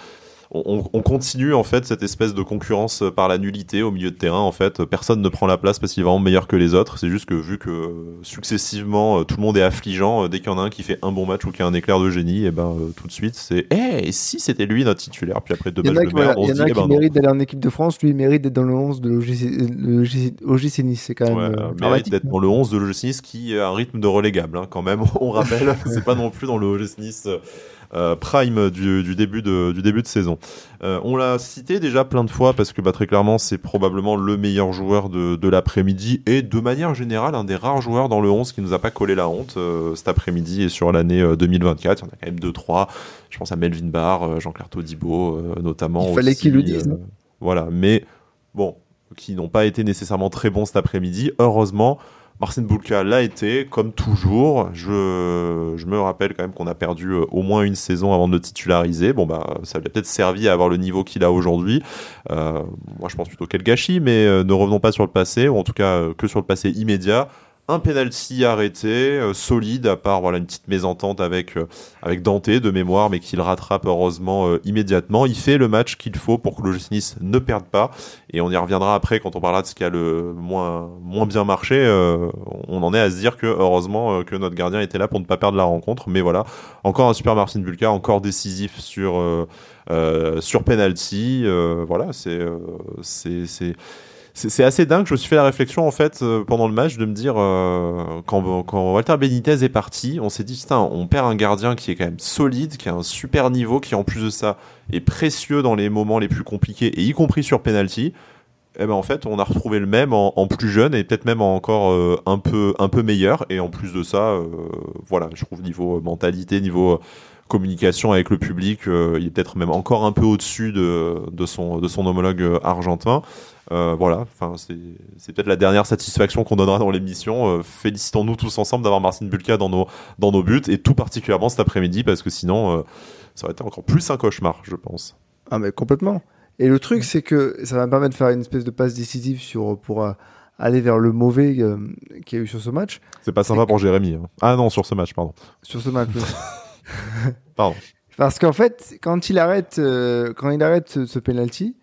on, continue en fait cette espèce de concurrence par la nullité au milieu de terrain. En fait, personne ne prend la place parce qu'il est vraiment meilleur que les autres. C'est juste que vu que euh, successivement euh, tout le monde est affligeant, euh, dès qu'il y en a un qui fait un bon match ou qui a un éclair de génie, et eh ben tout de suite c'est eh et si c'était lui notre titulaire? Puis après deux matchs de merde, on se dit eh ben qui mérite d'aller en équipe de France, lui il mérite d'être dans le 11 de l'OGC Nice. C'est quand même. Ouais, mérite d'être dans le 11 de l'OGC Nice qui a un rythme de relégable hein, quand même. On rappelle, c'est pas non plus dans le OGC Nice. Euh, prime du, début de, du début de saison. Euh, on l'a cité déjà plein de fois parce que bah, très clairement c'est probablement le meilleur joueur de, de l'après-midi et de manière générale un des rares joueurs dans le 11 qui nous a pas collé la honte euh, cet après-midi et sur l'année 2024. Il y en a quand même deux trois. Je pense à Melvin Barr, Jean-Claire Todibo notamment. Il fallait qu'il le dise. voilà, mais bon, qui n'ont pas été nécessairement très bons cet après-midi. Heureusement. Marcin Bulka l'a été, comme toujours. Je, je me rappelle quand même qu'on a perdu euh, au moins une saison avant de le titulariser. Bon, bah, ça lui a peut-être servi à avoir le niveau qu'il a aujourd'hui. Euh, moi, je pense plutôt quel gâchis, mais euh, ne revenons pas sur le passé, ou en tout cas que sur le passé immédiat un penalty arrêté, euh, solide, à part voilà une petite mésentente avec euh, avec Dante de mémoire, mais qu'il rattrape heureusement euh, immédiatement. Il fait le match qu'il faut pour que le Nice ne perde pas, et on y reviendra après quand on parlera de ce qui a le moins moins bien marché. on en est à se dire que heureusement que notre gardien était là pour ne pas perdre la rencontre. Mais voilà, encore un super Marcin Bulka, encore décisif sur sur penalty. voilà, c'est c'est c'est assez dingue. Je me suis fait la réflexion en fait euh, pendant le match de me dire euh, quand, quand, Walter Benitez est parti, on s'est dit putain, on perd un gardien qui est quand même solide, qui a un super niveau, qui en plus de ça est précieux dans les moments les plus compliqués et y compris sur penalty. Et eh ben en fait, on a retrouvé le même en, plus jeune et peut-être même encore euh, un peu un peu meilleur. Et en plus de ça, voilà, je trouve niveau mentalité, niveau communication avec le public, il est peut-être même encore un peu au-dessus de, de, son, de son homologue argentin. voilà, enfin c'est peut-être la dernière satisfaction qu'on donnera dans l'émission. Félicitons-nous tous ensemble d'avoir Marcin Bulka dans nos, dans nos buts et tout particulièrement cet après-midi parce que sinon ça aurait été encore plus un cauchemar, je pense. Ah mais complètement. Et le truc, c'est que ça va me permettre de faire une espèce de passe décisive sur, pour euh, aller vers le mauvais euh, qu'il y a eu sur ce match. C'est pas sympa pour Jérémy. Hein. Ah non, sur ce match, pardon. Sur ce match. pardon. Parce qu'en fait, quand il arrête, euh, quand il arrête ce, penalty,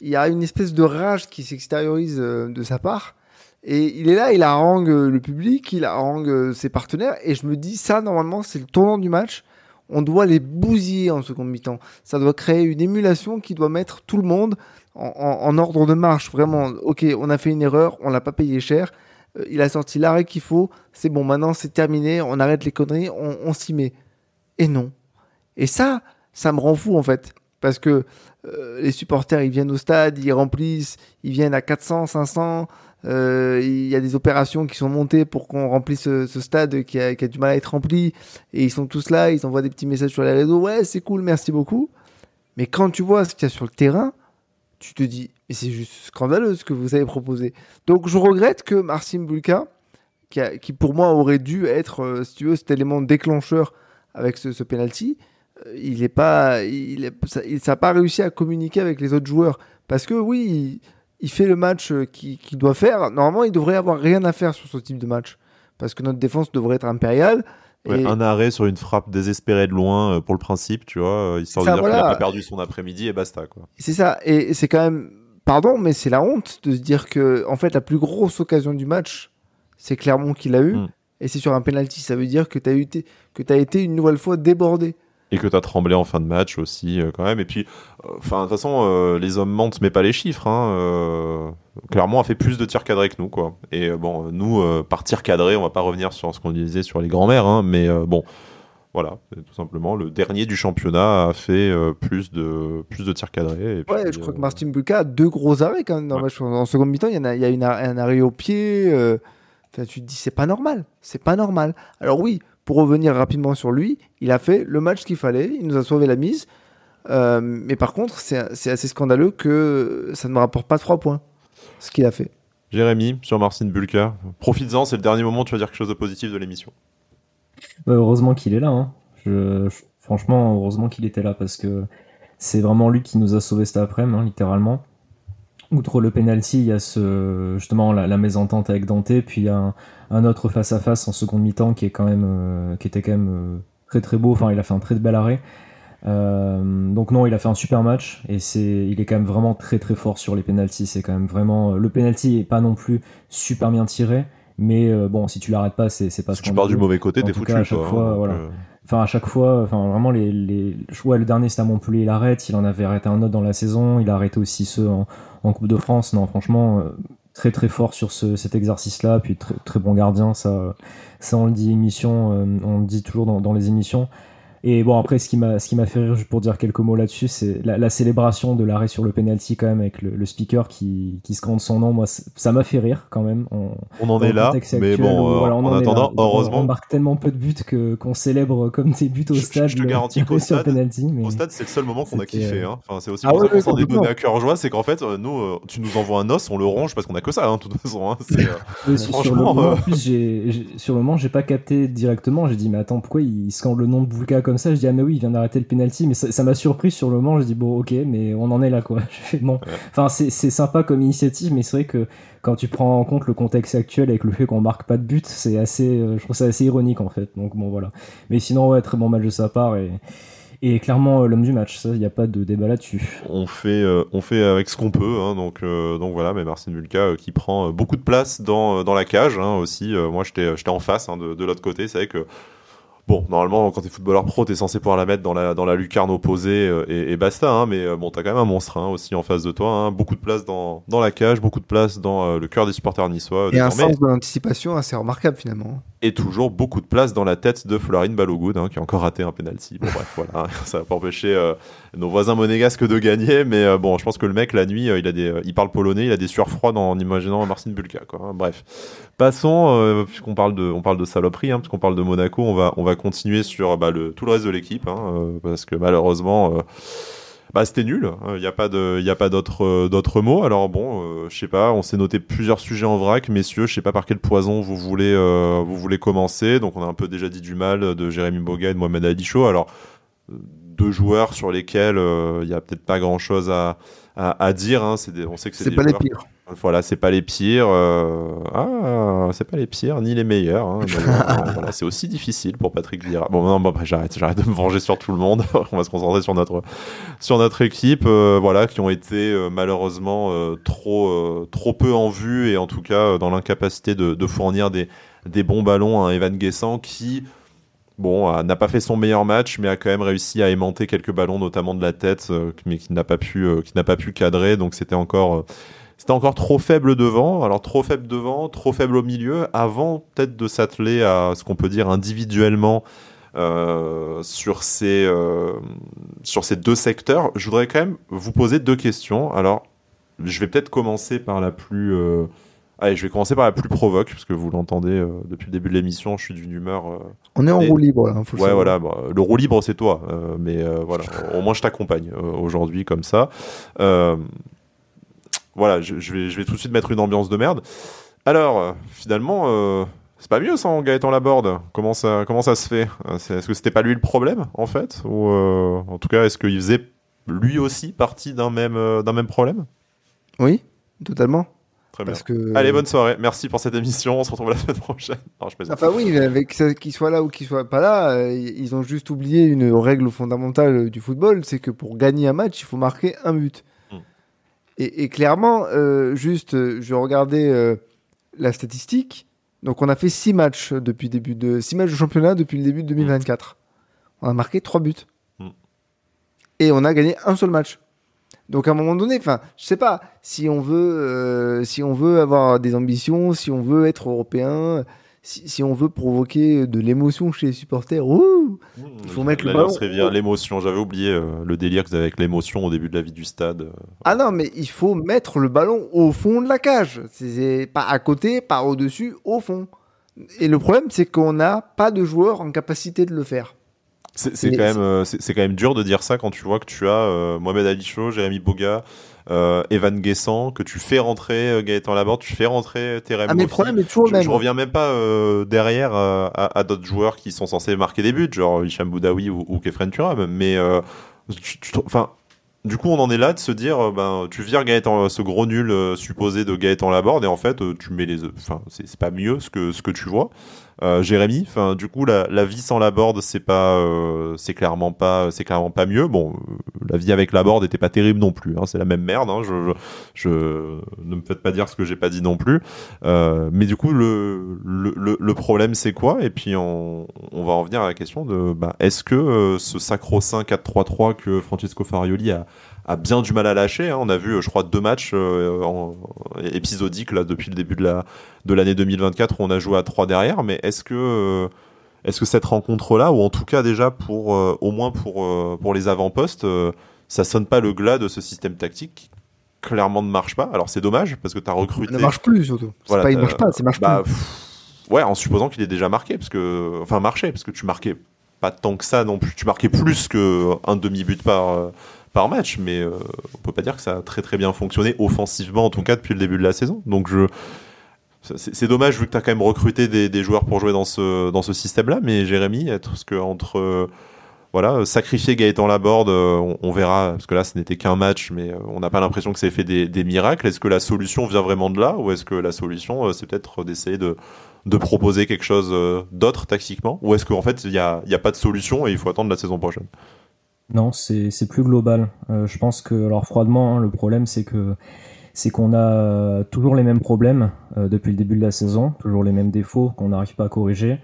il y a une espèce de rage qui s'extériorise de sa part. Et il est là, il harangue le public, il harangue ses partenaires. Et je me dis, ça, normalement, c'est le tournant du match on doit les bousiller en seconde mi-temps. Ça doit créer une émulation qui doit mettre tout le monde en, ordre de marche. Vraiment, ok, on a fait une erreur, on l'a pas payé cher. Euh, il a sorti l'arrêt qu'il faut. C'est bon, maintenant c'est terminé. On arrête les conneries, on, s'y met. Et non. Et ça, ça me rend fou en fait. Parce que euh, les supporters, ils viennent au stade, ils remplissent, ils viennent à 400, 500. Euh, il y a des opérations qui sont montées pour qu'on remplisse ce, stade qui a, du mal à être rempli. Et ils sont tous là, ils envoient des petits messages sur les réseaux. Ouais, c'est cool, merci beaucoup. Mais quand tu vois ce qu'il y a sur le terrain, tu te dis, mais c'est juste scandaleux ce que vous avez proposé. Donc je regrette que Marcin Bulka, qui, pour moi aurait dû être, euh, si tu veux, cet élément déclencheur avec ce, ce penalty, euh, il n'est pas, il, ça n'a pas réussi à communiquer avec les autres joueurs. Parce que oui, il fait le match euh, qu'il doit faire. Normalement, il devrait avoir rien à faire sur ce type de match. Parce que notre défense devrait être impériale. Un arrêt sur une frappe désespérée de loin euh, pour le principe, tu vois, histoire de dire qu'il a pas perdu son après-midi et basta. quoi. C'est ça. Et c'est quand même, pardon, mais c'est la honte de se dire que, en fait, la plus grosse occasion du match, c'est Clermont qui l'a eu. Hmm. Et c'est sur un penalty. Ça veut dire que tu as, as été une nouvelle fois débordé et que tu as tremblé en fin de match aussi euh, quand même. Et puis, euh, enfin de toute façon, euh, les hommes mentent mais pas les chiffres. Hein, Clairement, a fait plus de tirs cadrés que nous, quoi. Et bon, nous, par tir cadré, on va pas revenir sur ce qu'on disait sur les grands-mères, hein, mais bon, voilà, tout simplement, le dernier du championnat a fait plus de plus de tirs cadrés. ouais, je crois que Martin Buka a deux gros arrêts quand même. Dans En seconde mi-temps, il y, en a, il y a une, un arrêt au pied. Enfin, tu te dis, c'est pas normal. C'est pas normal. Alors oui, pour revenir rapidement sur lui, il a fait le match qu'il fallait, il nous a sauvé la mise. Euh, mais par contre, c'est assez scandaleux que ça ne me rapporte pas trois points, ce qu'il a fait. Jérémy, sur Marcin Bulka, profites-en, c'est le dernier moment où tu vas dire quelque chose de positif de l'émission. Bah, heureusement qu'il est là. Hein. franchement, heureusement qu'il était là parce que c'est vraiment lui qui nous a sauvé cet après-midi, hein, littéralement outre le penalty, il y a justement la, mésentente avec Dante, puis il y a un, autre face à face en seconde mi-temps qui euh, était quand même euh, très très beau. Enfin, il a fait un très bel arrêt. Euh, donc non, il a fait un super match et il est quand même vraiment très très fort sur les penalties. C'est quand même vraiment le penalty est pas non plus super bien tiré, mais bon, si tu l'arrêtes pas, c'est, c'est pas. Si tu pars du mauvais côté, t'es foutu. à chaque fois, voilà. Enfin, à chaque fois, enfin vraiment les, les... Ouais, le dernier c'était à Montpellier, il arrête. Il en avait arrêté un autre dans la saison. Il a arrêté aussi ceux en, en Coupe de France. Non, franchement, euh, très très fort sur ce, cet exercice-là. Puis très, très bon gardien, ça, ça on le dit émission, euh, on le dit toujours dans, dans les émissions. Et bon, après, ce qui m'a, ce qui m'a fait rire, juste pour dire quelques mots là-dessus, c'est la, célébration de l'arrêt sur le penalty quand même avec le, speaker qui, qui scande son nom. Moi, ça m'a fait rire quand même. On, en est là, mais bon, euh, en, attendant, heureusement. On marque tellement peu de buts que, qu'on célèbre comme des buts au stade. Je te garantis qu'au stade, penalty, mais... au stade, c'est le seul moment qu'on a kiffé. Hein. Enfin, c'est aussi ah pour ça qu'on s'en est donné à cœur joie, c'est qu'en fait, euh, nous, euh, tu nous envoies un os, on le ronge parce qu'on a que ça, hein, de toute façon. Hein. franchement, sur le moment, en plus, j'ai, sur le moment, j'ai pas capté directement. J'ai dit, mais attends, pourquoi il scande le nom de Boulka comme ça Je dis, ah, mais oui, il vient d'arrêter le penalty, mais ça m'a surpris sur le moment. Je dis bon, ok, mais on en est là, quoi. bon, enfin, c'est sympa comme initiative, mais c'est vrai que quand tu prends en compte le contexte actuel avec le fait qu'on marque pas de but, c'est assez, euh, je trouve ça assez ironique en fait. Donc bon, voilà. Mais sinon, ouais, très bon match de sa part et. Et clairement euh, l'homme du match, ça, il n'y a pas de débat là-dessus. On fait, euh, on fait avec ce qu'on peut, hein, donc, donc voilà. Mais Marcin Mulka qui prend beaucoup de place dans, dans la cage hein, aussi. moi, j'étais en face hein, de, de l'autre côté. C'est vrai que Bon, normalement, quand t'es footballeur pro, t'es censé pouvoir la mettre dans la, dans la lucarne opposée euh, et, basta, hein, mais euh, bon, t'as quand même un monstre hein, aussi en face de toi. Hein, beaucoup de place dans, dans la cage, beaucoup de place dans euh, le cœur des supporters niçois. Et un sens de l'anticipation assez remarquable finalement. et toujours beaucoup de place dans la tête de Florine Balogun, qui a encore raté un penalty. Bon, bref, voilà, ça va pas empêcher nos voisins monégasques de gagner, mais euh, bon, je pense que le mec, la nuit, euh, il, a des, il parle polonais, il a des sueurs froides en imaginant Marcin Bulka. Hein. bref, passons, puisqu'on parle de, parle de saloperie, hein, puisqu'on parle de Monaco, on va, on va continuer sur bah, le, tout le reste de l'équipe, hein, parce que malheureusement bah, c'était nul. Il n'y a pas de, il a pas d'autres, euh, d'autres mots. Alors bon, euh, je sais pas. On s'est noté plusieurs sujets en vrac, messieurs. Je sais pas par quel poison vous voulez, euh, vous voulez commencer. Donc on a un peu déjà dit du mal de Jérémy Boga et de Mohamed Alicho. Alors deux joueurs sur lesquels il y a peut-être pas grand chose à, à, dire. Hein. C'est on sait que c'est, pas les pires. Voilà, c'est pas les pires. Euh, ah, c'est pas les pires ni les meilleurs. Hein, voilà, c'est aussi difficile pour Patrick Vieira. Bon, non, bon, j'arrête, j'arrête de me venger sur tout le monde. On va se concentrer sur notre, sur notre équipe, euh, voilà, qui ont été euh, malheureusement trop, trop peu en vue et en tout cas dans l'incapacité de, de, fournir des, des bons ballons à Evan Guessant qui bon, n'a pas fait son meilleur match, mais a quand même réussi à aimanter quelques ballons, notamment de la tête, mais qui n'a pas pu, qui n'a pas pu cadrer. Donc c'était encore, c'était encore trop faible devant. Alors trop faible devant, trop faible au milieu, avant peut-être de s'atteler à ce qu'on peut dire individuellement euh, sur, ces, euh, deux secteurs. Je voudrais quand même vous poser deux questions. Alors, je vais peut-être commencer par la plus... Euh, allez, je vais commencer par la plus provoque, parce que vous l'entendez depuis le début de l'émission, je suis d'une humeur... On est en roue libre, là. Faut ouais, voilà. le roue libre, c'est toi. mais voilà, au moins je t'accompagne aujourd'hui comme ça voilà, je, vais, je vais tout de suite mettre une ambiance de merde. Alors, euh, finalement, euh, c'est pas mieux sans Gaëtan Laborde? Comment ça, comment ça se fait? Euh, Est-ce que c'était pas lui le problème, en fait? Ou en tout cas, est-ce qu'il faisait lui aussi partie d'un même, d'un même problème? Oui, totalement. Très bien. Allez, bonne soirée. Merci pour cette émission. On se retrouve la semaine prochaine. enfin oui, avec qu'il soit là ou qu'il soit pas là, ils ont juste oublié une règle fondamentale du football, c'est que pour gagner un match, il faut marquer un but. Et, clairement, euh, juste, euh, je regardais euh, la statistique. Donc, on a fait six matchs depuis début de six matchs de championnat depuis le début de 2024. On a marqué trois buts. Mm. Et on a gagné un seul match. Donc à un moment donné, enfin, je sais pas si on veut, si on veut avoir des ambitions, si on veut être européen, si, on veut provoquer de l'émotion chez les supporters, ouh, mmh, il faut mettre le ballon. l'émotion. J'avais oublié euh, le délire que vous avez avec l'émotion au début de la vie du stade. Euh. Ah non, mais il faut mettre le ballon au fond de la cage. C'est pas à côté, pas au-dessus, au fond. Et le problème, c'est qu'on n'a pas de joueurs en capacité de le faire. C'est quand, même, euh, c'est quand même dur de dire ça quand tu vois que tu as Mohamed Ali Chaud, Jérémy Boga, euh, Evan Guessant, que tu fais rentrer euh, Gaëtan Laborde, tu fais rentrer Terem Ah, mais le problème est toujours je, même. Je reviens même pas euh, derrière à, d'autres joueurs qui sont censés marquer des buts, genre Hicham Boudaoui ou, ou Kefren Turam. Mais, enfin, du coup, on en est là de se dire, ben, tu vires Gaëtan, ce gros nul supposé de Gaëtan Laborde, et en fait, tu mets les, enfin, c'est pas mieux ce que ce que tu vois. Euh, Jérémy, enfin du coup la, la, vie sans la board c'est pas euh, c'est clairement pas c'est clairement pas mieux. Bon, la vie avec la board était pas terrible non plus. Hein, c'est la même merde. Hein, je, je, ne me faites pas dire ce que j'ai pas dit non plus. Euh, mais du coup le, le, le problème c'est quoi? Et puis on, on, va en venir à la question de bah, est-ce que euh, ce sacro-saint 4-3-3 que Francesco Farioli a a bien du mal à lâcher. Hein. On a vu, je crois, deux matchs euh, en, épisodiques là depuis le début de la de l'année 2024 où on a joué à trois derrière. Mais est-ce que euh, est-ce que cette rencontre-là, ou en tout cas déjà pour euh, au moins pour pour les avant-postes, ça sonne pas le glas de ce système tactique qui clairement ne marche pas? Alors c'est dommage parce que tu as recruté. Il ne marche plus surtout. Voilà, pas, il marche pas, c'est marche bah, plus. ouais, en supposant qu'il est déjà marqué parce que enfin marché parce que tu marquais pas tant que ça non plus. Tu marquais plus que un demi but par par match, mais euh, on peut pas dire que ça a très très bien fonctionné offensivement en tout cas depuis le début de la saison. Donc je c'est dommage vu que tu as quand même recruté des, joueurs pour jouer dans ce, dans ce système-là, mais Jérémy, est-ce que entre euh, voilà, sacrifier Gaëtan Laborde, on, on verra, parce que là ce n'était qu'un match, mais euh, on n'a pas l'impression que ça ait fait des, miracles. Est-ce que la solution vient vraiment de là, ou est-ce que la solution c'est peut-être d'essayer de, de proposer quelque chose d'autre tactiquement, ou est-ce qu'en fait il n'y a, y a pas de solution et il faut attendre la saison prochaine? Non, c'est plus global. Euh, je pense que, alors froidement, hein, le problème c'est que c'est qu'on a toujours les mêmes problèmes euh, depuis le début de la saison, toujours les mêmes défauts qu'on n'arrive pas à corriger.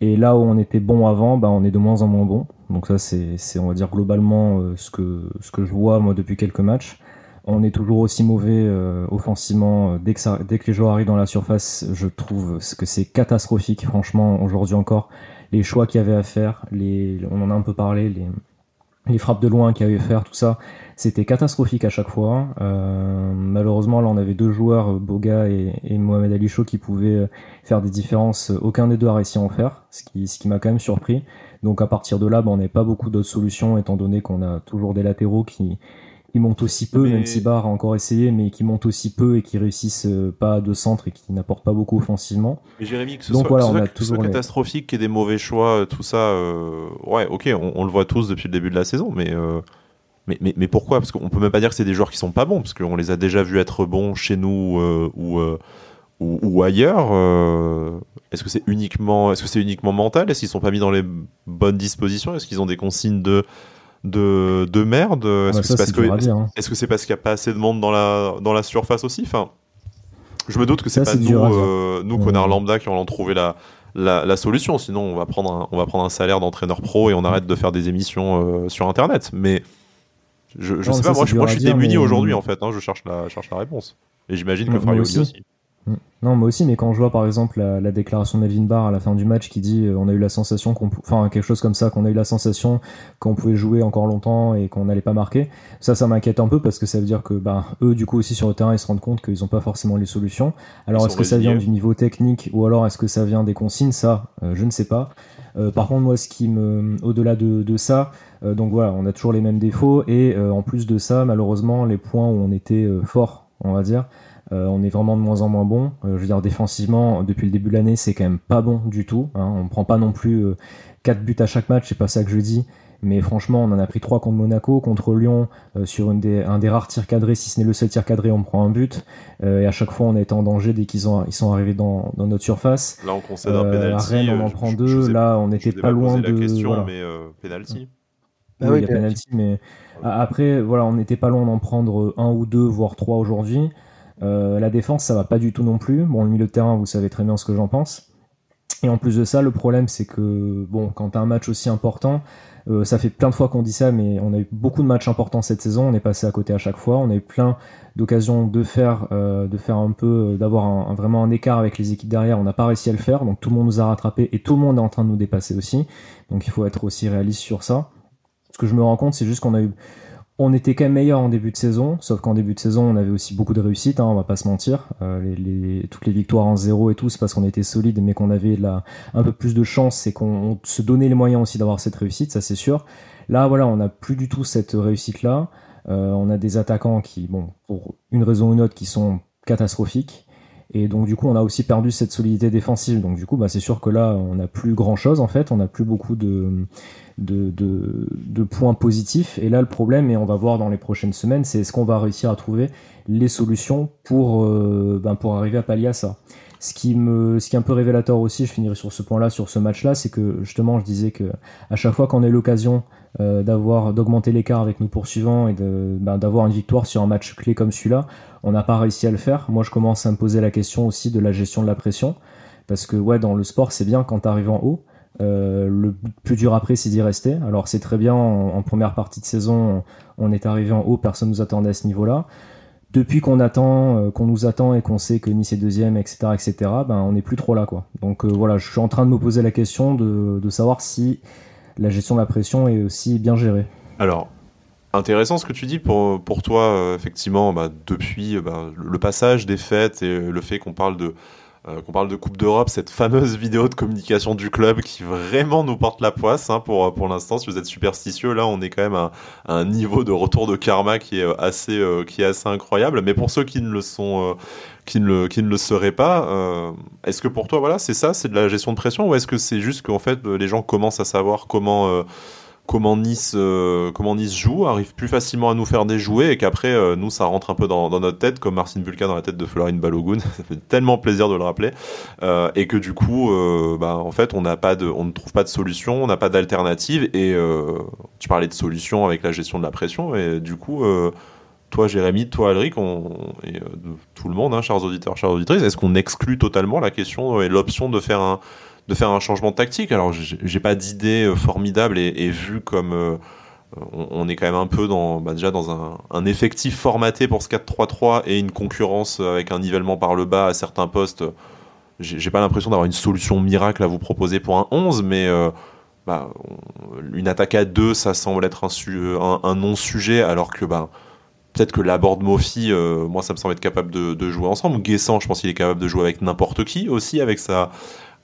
Et là où on était bon avant, bah, on est de moins en moins bon. Donc ça, c'est, on va dire globalement euh, ce que ce que je vois moi depuis quelques matchs. On est toujours aussi mauvais offensivement. Dès que, dès que les joueurs arrivent dans la surface, je trouve que c'est catastrophique, franchement, aujourd'hui encore. Les choix qu'il y avait à faire, les, on en a un peu parlé, les, les frappes de loin qu'il y avait faire, tout ça, c'était catastrophique à chaque fois. Euh, malheureusement, là, on avait deux joueurs, Boga et, Mohamed Ali Chaud, qui pouvaient euh, faire des différences. Aucun des deux a réussi à en faire, ce qui, ce qui m'a quand même surpris. Donc à partir de là, bah, on n'a pas beaucoup d'autres solutions, étant donné qu'on a toujours des latéraux qui, qui montent aussi peu, même si Barr a encore essayé, mais qui montent aussi peu et qui réussissent euh, pas de centre et qui n'apportent pas beaucoup offensivement. Mais Jérémy, que ce Donc soit, voilà, on a toujours catastrophique, qu'il y ait des mauvais choix, tout ça, euh, ouais, ok, on, le voit tous depuis le début de la saison, mais, euh, mais, mais, mais, pourquoi? Parce qu'on peut même pas dire que c'est des joueurs qui sont pas bons, parce qu'on les a déjà vus être bons chez nous ou, ou, ou, ailleurs. est-ce que c'est uniquement, est-ce que c'est uniquement mental? Est-ce qu'ils sont pas mis dans les bonnes dispositions? Est-ce qu'ils ont des consignes de de, de merde Est-ce que c'est parce hein. est-ce que c'est parce qu'il n'y a pas assez de monde dans la dans la surface aussi? Enfin, je me doute que c'est pas nous, euh, nous connards lambda qui allons trouver la, la, la, solution. Sinon, on va prendre un, on va prendre un salaire d'entraîneur pro et on arrête de faire des émissions euh, sur Internet. Mais je, je sais pas, moi, je, moi je suis démuni aujourd'hui en fait. Hein, je cherche la, cherche la réponse. Et j'imagine que Fabio aussi. aussi. Mm. Non, moi aussi, mais quand je vois par exemple la, déclaration de Melvin Barr à la fin du match qui dit euh, on a eu la sensation qu'on, enfin quelque chose comme ça, qu'on a eu la sensation qu'on pouvait jouer encore longtemps et qu'on n'allait pas marquer, ça, ça m'inquiète un peu parce que ça veut dire que bah, eux, du coup aussi sur le terrain, ils se rendent compte qu'ils n'ont pas forcément les solutions. Alors est-ce que ça vient du niveau technique ou alors est-ce que ça vient des consignes? Ça, euh, je ne sais pas. Euh, par contre, moi, ce qui me, au-delà de, de ça, donc voilà, on a toujours les mêmes défauts et en plus de ça, malheureusement, les points où on était fort, on va dire. Euh, on est vraiment de moins en moins bon. Euh, je veux dire, défensivement, depuis le début de l'année, c'est quand même pas bon du tout. Hein. On prend pas non plus 4 euh, buts à chaque match, c'est pas ça que je dis. Mais franchement, on en a pris 3 contre Monaco, contre Lyon, sur une des, un des rares tirs cadrés, si ce n'est le seul tir cadré, on prend un but. et à chaque fois, on est en danger dès qu'ils ils sont arrivés dans, notre surface. Là, on concède un penalty. Rennes, on en prend deux. Là, on n'était pas loin de. la question, mais penalty. Ah oui, il y a penalty, mais après, voilà, on n'était pas loin d'en prendre un ou deux, voire trois aujourd'hui. Euh, la défense, ça va pas du tout non plus. Bon, le milieu de terrain, vous savez très bien ce que j'en pense. Et en plus de ça, le problème, c'est que, bon, quand un match aussi important, euh, ça fait plein de fois qu'on dit ça, mais on a eu beaucoup de matchs importants cette saison. On est passé à côté à chaque fois. On a eu plein d'occasions de faire, euh, de faire un peu, d'avoir vraiment un écart avec les équipes derrière. On n'a pas réussi à le faire, donc tout le monde nous a rattrapé et tout le monde est en train de nous dépasser aussi. Donc il faut être aussi réaliste sur ça. Ce que je me rends compte, c'est juste qu'on a eu on était quand même meilleur en début de saison, sauf qu'en début de saison, on avait aussi beaucoup de réussite, hein, on va pas se mentir. Euh, toutes les victoires en zéro et tout, c'est parce qu'on était solide, mais qu'on avait un peu plus de chance et qu'on se donnait les moyens aussi d'avoir cette réussite, ça c'est sûr. Là, voilà, on n'a plus du tout cette réussite-là. Euh, on a des attaquants qui, bon, pour une raison ou une autre, qui sont catastrophiques. Et donc du coup, on a aussi perdu cette solidité défensive. Donc du coup, bah, c'est sûr que là, on n'a plus grand-chose en fait. On n'a plus beaucoup de, de, points positifs. Et là, le problème, et on va voir dans les prochaines semaines, c'est est-ce qu'on va réussir à trouver les solutions pour, euh, ben, pour arriver à pallier à ça. Ce qui, me, ce qui est un peu révélateur aussi, je finirai sur ce point-là, sur ce match-là, c'est que justement, je disais que à chaque fois qu'on a l'occasion euh, d'avoir d'augmenter l'écart avec nos poursuivants et ben, d'avoir une victoire sur un match clé comme celui-là, on n'a pas réussi à le faire. Moi, je commence à me poser la question aussi de la gestion de la pression, parce que ouais, dans le sport, c'est bien quand tu arrives en haut, euh, le plus dur après, c'est d'y rester. Alors c'est très bien, en, première partie de saison, on, est arrivé en haut, personne nous attendait à ce niveau-là. Depuis qu'on attend, euh, qu'on nous attend et qu'on sait que Nice est deuxième, etc., etc., ben on n'est plus trop là, quoi. Donc euh, voilà, je suis en train de me poser la question de, savoir si la gestion de la pression est aussi bien gérée. Alors, intéressant ce que tu dis pour, pour toi, effectivement, bah, depuis bah, le passage des fêtes et le fait qu'on parle de euh, qu'on parle de Coupe d'Europe, cette fameuse vidéo de communication du club qui vraiment nous porte la poisse hein, pour, pour l'instant. Si vous êtes superstitieux, là, on est quand même à, un niveau de retour de karma qui est euh, assez, euh, qui est assez incroyable. Mais pour ceux qui ne le sont, qui, ne le, qui ne le seraient pas, est-ce que pour toi, voilà, c'est ça, c'est de la gestion de pression ou est-ce que c'est juste qu'en fait, les gens commencent à savoir comment comment Nice, euh, Nice joue, arrive plus facilement à nous faire déjouer et qu'après, euh, nous, ça rentre un peu dans, notre tête, comme Marcin Vulca dans la tête de Florine Balogun. ça fait tellement plaisir de le rappeler. Euh, et que du coup, bah, en fait, on n'a pas de, on ne trouve pas de solution, on n'a pas d'alternative. Et tu parlais de solution avec la gestion de la pression. Et du coup, toi, Jérémy, toi, Alric, on, et tout le monde, hein, chers auditeurs, chers auditrices, est-ce qu'on exclut totalement la question et l'option de faire un de faire un changement de tactique. Alors, j'ai pas d'idée euh, formidable et, vue comme euh, on, est quand même un peu dans, bah, déjà dans un, effectif formaté pour ce 4-3-3 et une concurrence avec un nivellement par le bas à certains postes. J'ai pas l'impression d'avoir une solution miracle à vous proposer pour un 11, mais bah, une attaque à deux, ça semble être un, non-sujet, alors que bah, peut-être que Laborde Mofi, euh, moi ça me semble être capable de, jouer ensemble. Guessant, je pense qu'il est capable de jouer avec n'importe qui aussi, avec sa,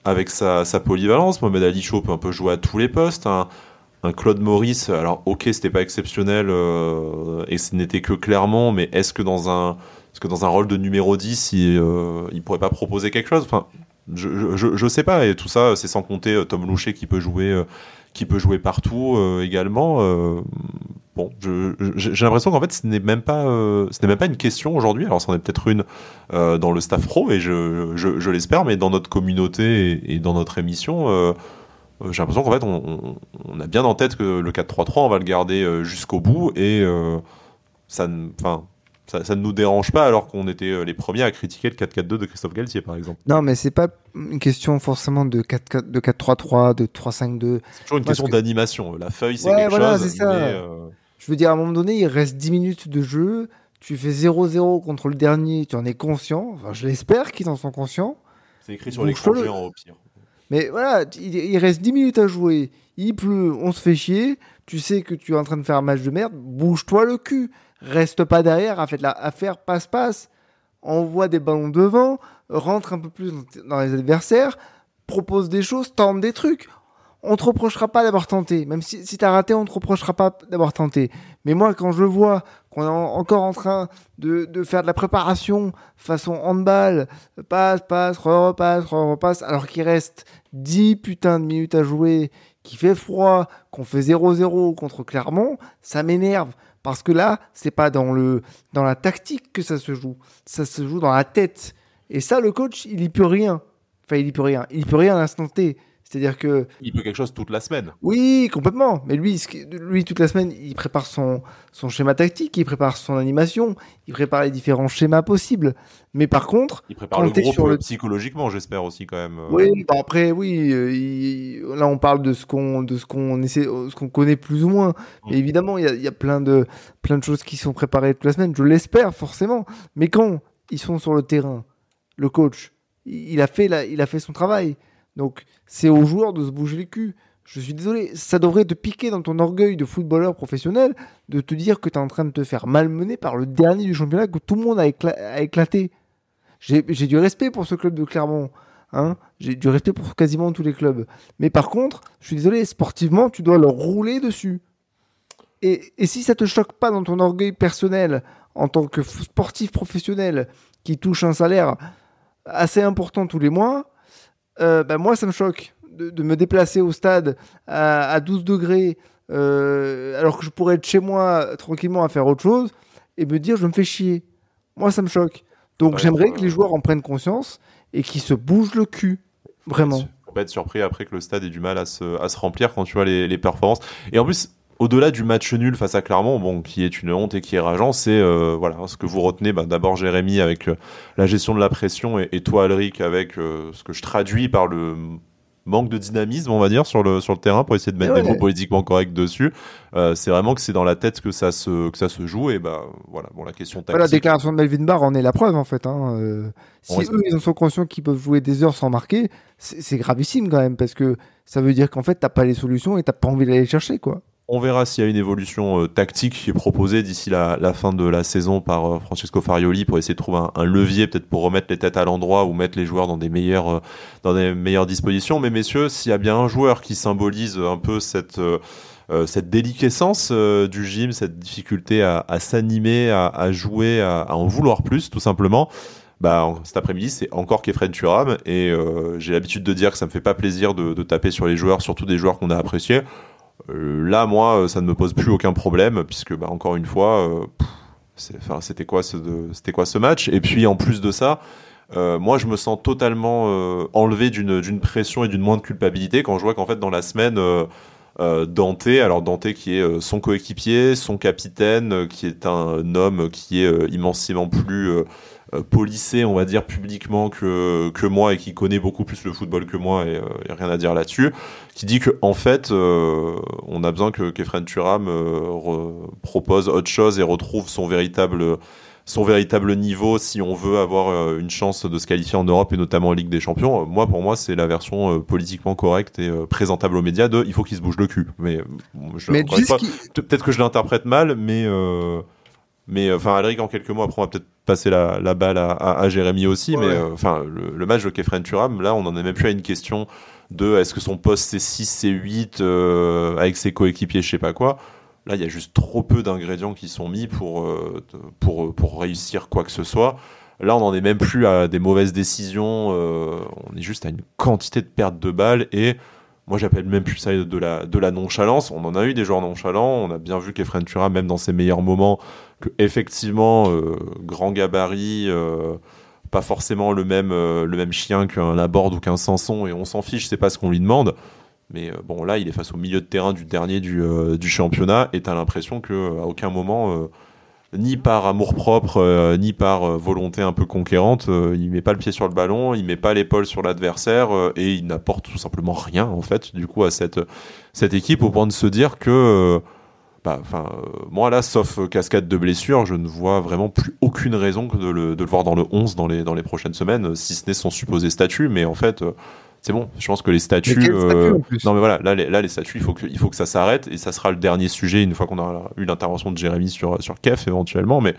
avec sa, polyvalence. Mohamed Ali Chaud peut un peu jouer à tous les postes. Un, Claude Maurice, alors ok, c'était pas exceptionnel euh, et ce n'était que clairement, mais est-ce que dans un, est-ce que dans un rôle de numéro 10, il, euh, pourrait pas proposer quelque chose? Enfin, je, je, je, sais pas, et tout ça, c'est sans compter euh, Tom Loucher qui peut jouer, euh, qui peut jouer partout également. Bon, j'ai l'impression qu'en fait, ce n'est même pas, ce n'est même pas une question aujourd'hui. Alors, c'en est peut-être une dans le staff pro, et je, je l'espère, mais dans notre communauté et, dans notre émission. j'ai l'impression qu'en fait, on, on, a bien en tête que le 4-3-3, on va le garder jusqu'au bout et ça, enfin, ça, ne nous dérange pas alors qu'on était euh, les premiers à critiquer le 4-4-2 de Christophe Galtier par exemple. Non mais c'est pas une question forcément de 4-4 de 4-3-3, de 3-5-2. C'est toujours une question d'animation. La feuille c'est quelque voilà, chose. Ça. Euh, Je veux dire à un moment donné il reste 10 minutes de jeu, tu fais 0-0 contre le dernier, tu en es conscient, enfin je l'espère qu'ils en sont conscients. C'est écrit sur l'écran géant au pire. Mais voilà, il, reste 10 minutes à jouer, il pleut, on se fait chier, tu sais que tu es en train de faire un match de merde, bouge-toi le cul. Reste pas derrière. À la, faire passe-passe, envoie des ballons devant, rentre un peu plus dans les adversaires, propose des choses, tente des trucs. On te reprochera pas d'avoir tenté. Même si, si as raté, on te reprochera pas d'avoir tenté. Mais moi, quand je vois qu'on est encore en train de, de, faire de la préparation façon handball, passe, passe, repasse, repasse, alors qu'il reste 10 putains de minutes à jouer, qu'il fait froid, qu'on fait 0-0 contre Clermont, ça m'énerve. Parce que là, c'est pas dans, le, dans la tactique que ça se joue. Ça se joue dans la tête. Et ça, le coach, il y peut rien. Enfin, il y peut rien. Il y peut rien à l'instant T. C'est-à-dire que. Il peut quelque chose toute la semaine. Oui, complètement. Mais lui, lui toute la semaine, il prépare son, son schéma tactique, il prépare son animation, il prépare les différents schémas possibles. Mais par contre. Il prépare le groupe sur le... psychologiquement, j'espère aussi, quand même. Euh. Oui, bah après, oui. Euh, là, on parle de ce qu'on, de ce qu'on essaie, ce qu'on connaît plus ou moins. Mm. évidemment, il y a, y a, plein, de, plein de choses qui sont préparées toute la semaine. Je l'espère, forcément. Mais quand ils sont sur le terrain, le coach, il a fait, la, il a fait son travail. Donc, c'est aux joueurs de se bouger les culs. Je suis désolé, ça devrait te piquer dans ton orgueil de footballeur professionnel de te dire que tu es en train de te faire malmener par le dernier du championnat que tout le monde a, éclaté. J'ai du respect pour ce club de Clermont. Hein J'ai du respect pour quasiment tous les clubs. Mais par contre, je suis désolé, sportivement, tu dois leur rouler dessus. Et, et si ça te choque pas dans ton orgueil personnel, en tant que sportif professionnel qui touche un salaire assez important tous les mois, euh, bah, moi, ça me choque de, me déplacer au stade à, 12 degrés, euh, alors que je pourrais être chez moi tranquillement à faire autre chose, et me dire je me fais chier. Moi, ça me choque. Donc, j'aimerais que les joueurs en prennent conscience et qu'ils se bougent le cul. Vraiment. On peut être surpris après que le stade ait du mal à se, à se remplir quand tu vois les, les performances. Et en plus, au-delà du match nul face à Clermont, bon, qui est une honte et qui est rageant, c'est euh, voilà ce que vous retenez. Bah, D'abord Jérémy avec euh, la gestion de la pression et, toi Alric avec euh, ce que je traduis par le manque de dynamisme, on va dire, sur le sur le terrain pour essayer de mettre des mots politiquement corrects dessus. c'est vraiment que c'est dans la tête que ça se que ça se joue et bah voilà. Bon, la question tactique. la déclaration de Melvin Barr en est la preuve en fait. Hein. si eux ils en sont conscients qu'ils peuvent jouer des heures sans marquer, c'est gravissime quand même parce que ça veut dire qu'en fait t'as pas les solutions et t'as pas envie d'aller chercher quoi. On verra s'il y a une évolution euh, tactique qui est proposée d'ici la, fin de la saison par euh, Francesco Farioli pour essayer de trouver un, levier peut-être pour remettre les têtes à l'endroit ou mettre les joueurs dans des meilleures euh, dans des meilleures dispositions. Mais messieurs, s'il y a bien un joueur qui symbolise un peu cette cette déliquescence du gym, cette difficulté à, s'animer, à, jouer, à, en vouloir plus, tout simplement. Bah, cet après-midi, c'est encore Kefren Turam et j'ai l'habitude de dire que ça me fait pas plaisir de, de taper sur les joueurs, surtout des joueurs qu'on a appréciés. Euh, là, moi, euh, ça ne me pose plus aucun problème, puisque, bah, encore une fois, euh, c'était quoi, ce, c'était quoi ce match? Et puis, en plus de ça, moi, je me sens totalement enlevé d'une pression et d'une moindre culpabilité quand je vois qu'en fait, dans la semaine, Dante, alors Dante qui est son coéquipier, son capitaine, qui est un homme qui est immensément plus euh, policé, on va dire, publiquement que, que moi et qui connaît beaucoup plus le football que moi et, a rien à dire là-dessus, qui dit que en fait, on a besoin que Kefren Turam propose autre chose et retrouve son véritable son véritable niveau si on veut avoir euh, une chance de se qualifier en Europe et notamment en Ligue des Champions. Moi, pour moi, c'est la version euh, politiquement correcte et euh, présentable aux médias de il faut qu'il se bouge le cul. Mais, peut-être que je l'interprète mal, mais mais enfin, Alric, en quelques mots, après, on va peut-être passer la, la balle à, à, Jérémy aussi. Mais enfin, le, match de Kefren Turam, là, on en est même plus à une question de est-ce que son poste c'est 6, c'est 8 avec ses coéquipiers, je sais pas quoi. Là, il y a juste trop peu d'ingrédients qui sont mis pour, euh, pour, pour réussir quoi que ce soit. Là, on n'en est même plus à des mauvaises décisions. Euh, on est juste à une quantité de pertes de balles. Et moi, j'appelle même plus ça de la, de la nonchalance. On en a eu des joueurs nonchalants. On a bien vu qu'Efren Tura, même dans ses meilleurs moments, que effectivement, euh, grand gabarit, pas forcément le même, le même chien qu'un Laborde ou qu'un Sanson. Et on s'en fiche, c'est pas ce qu'on lui demande. Mais euh, bon, là, il est face au milieu de terrain du dernier du, euh, du championnat et tu as l'impression qu'à aucun moment, euh, ni par amour propre, ni par volonté un peu conquérante, il met pas le pied sur le ballon, il met pas l'épaule sur l'adversaire et il n'apporte tout simplement rien, en fait, du coup, à cette, cette équipe au point de se dire que. Bah, enfin, moi là, sauf cascade de blessures, je ne vois vraiment plus aucune raison que de le, de le voir dans le 11 dans les, dans les prochaines semaines, si ce n'est son supposé statut. Mais en fait, c'est bon. Je pense que les statuts. Euh, non, mais voilà, là, les, là, les statuts, il faut que, il faut que ça s'arrête et ça sera le dernier sujet une fois qu'on aura eu l'intervention de Jérémy sur, sur Kef éventuellement. Mais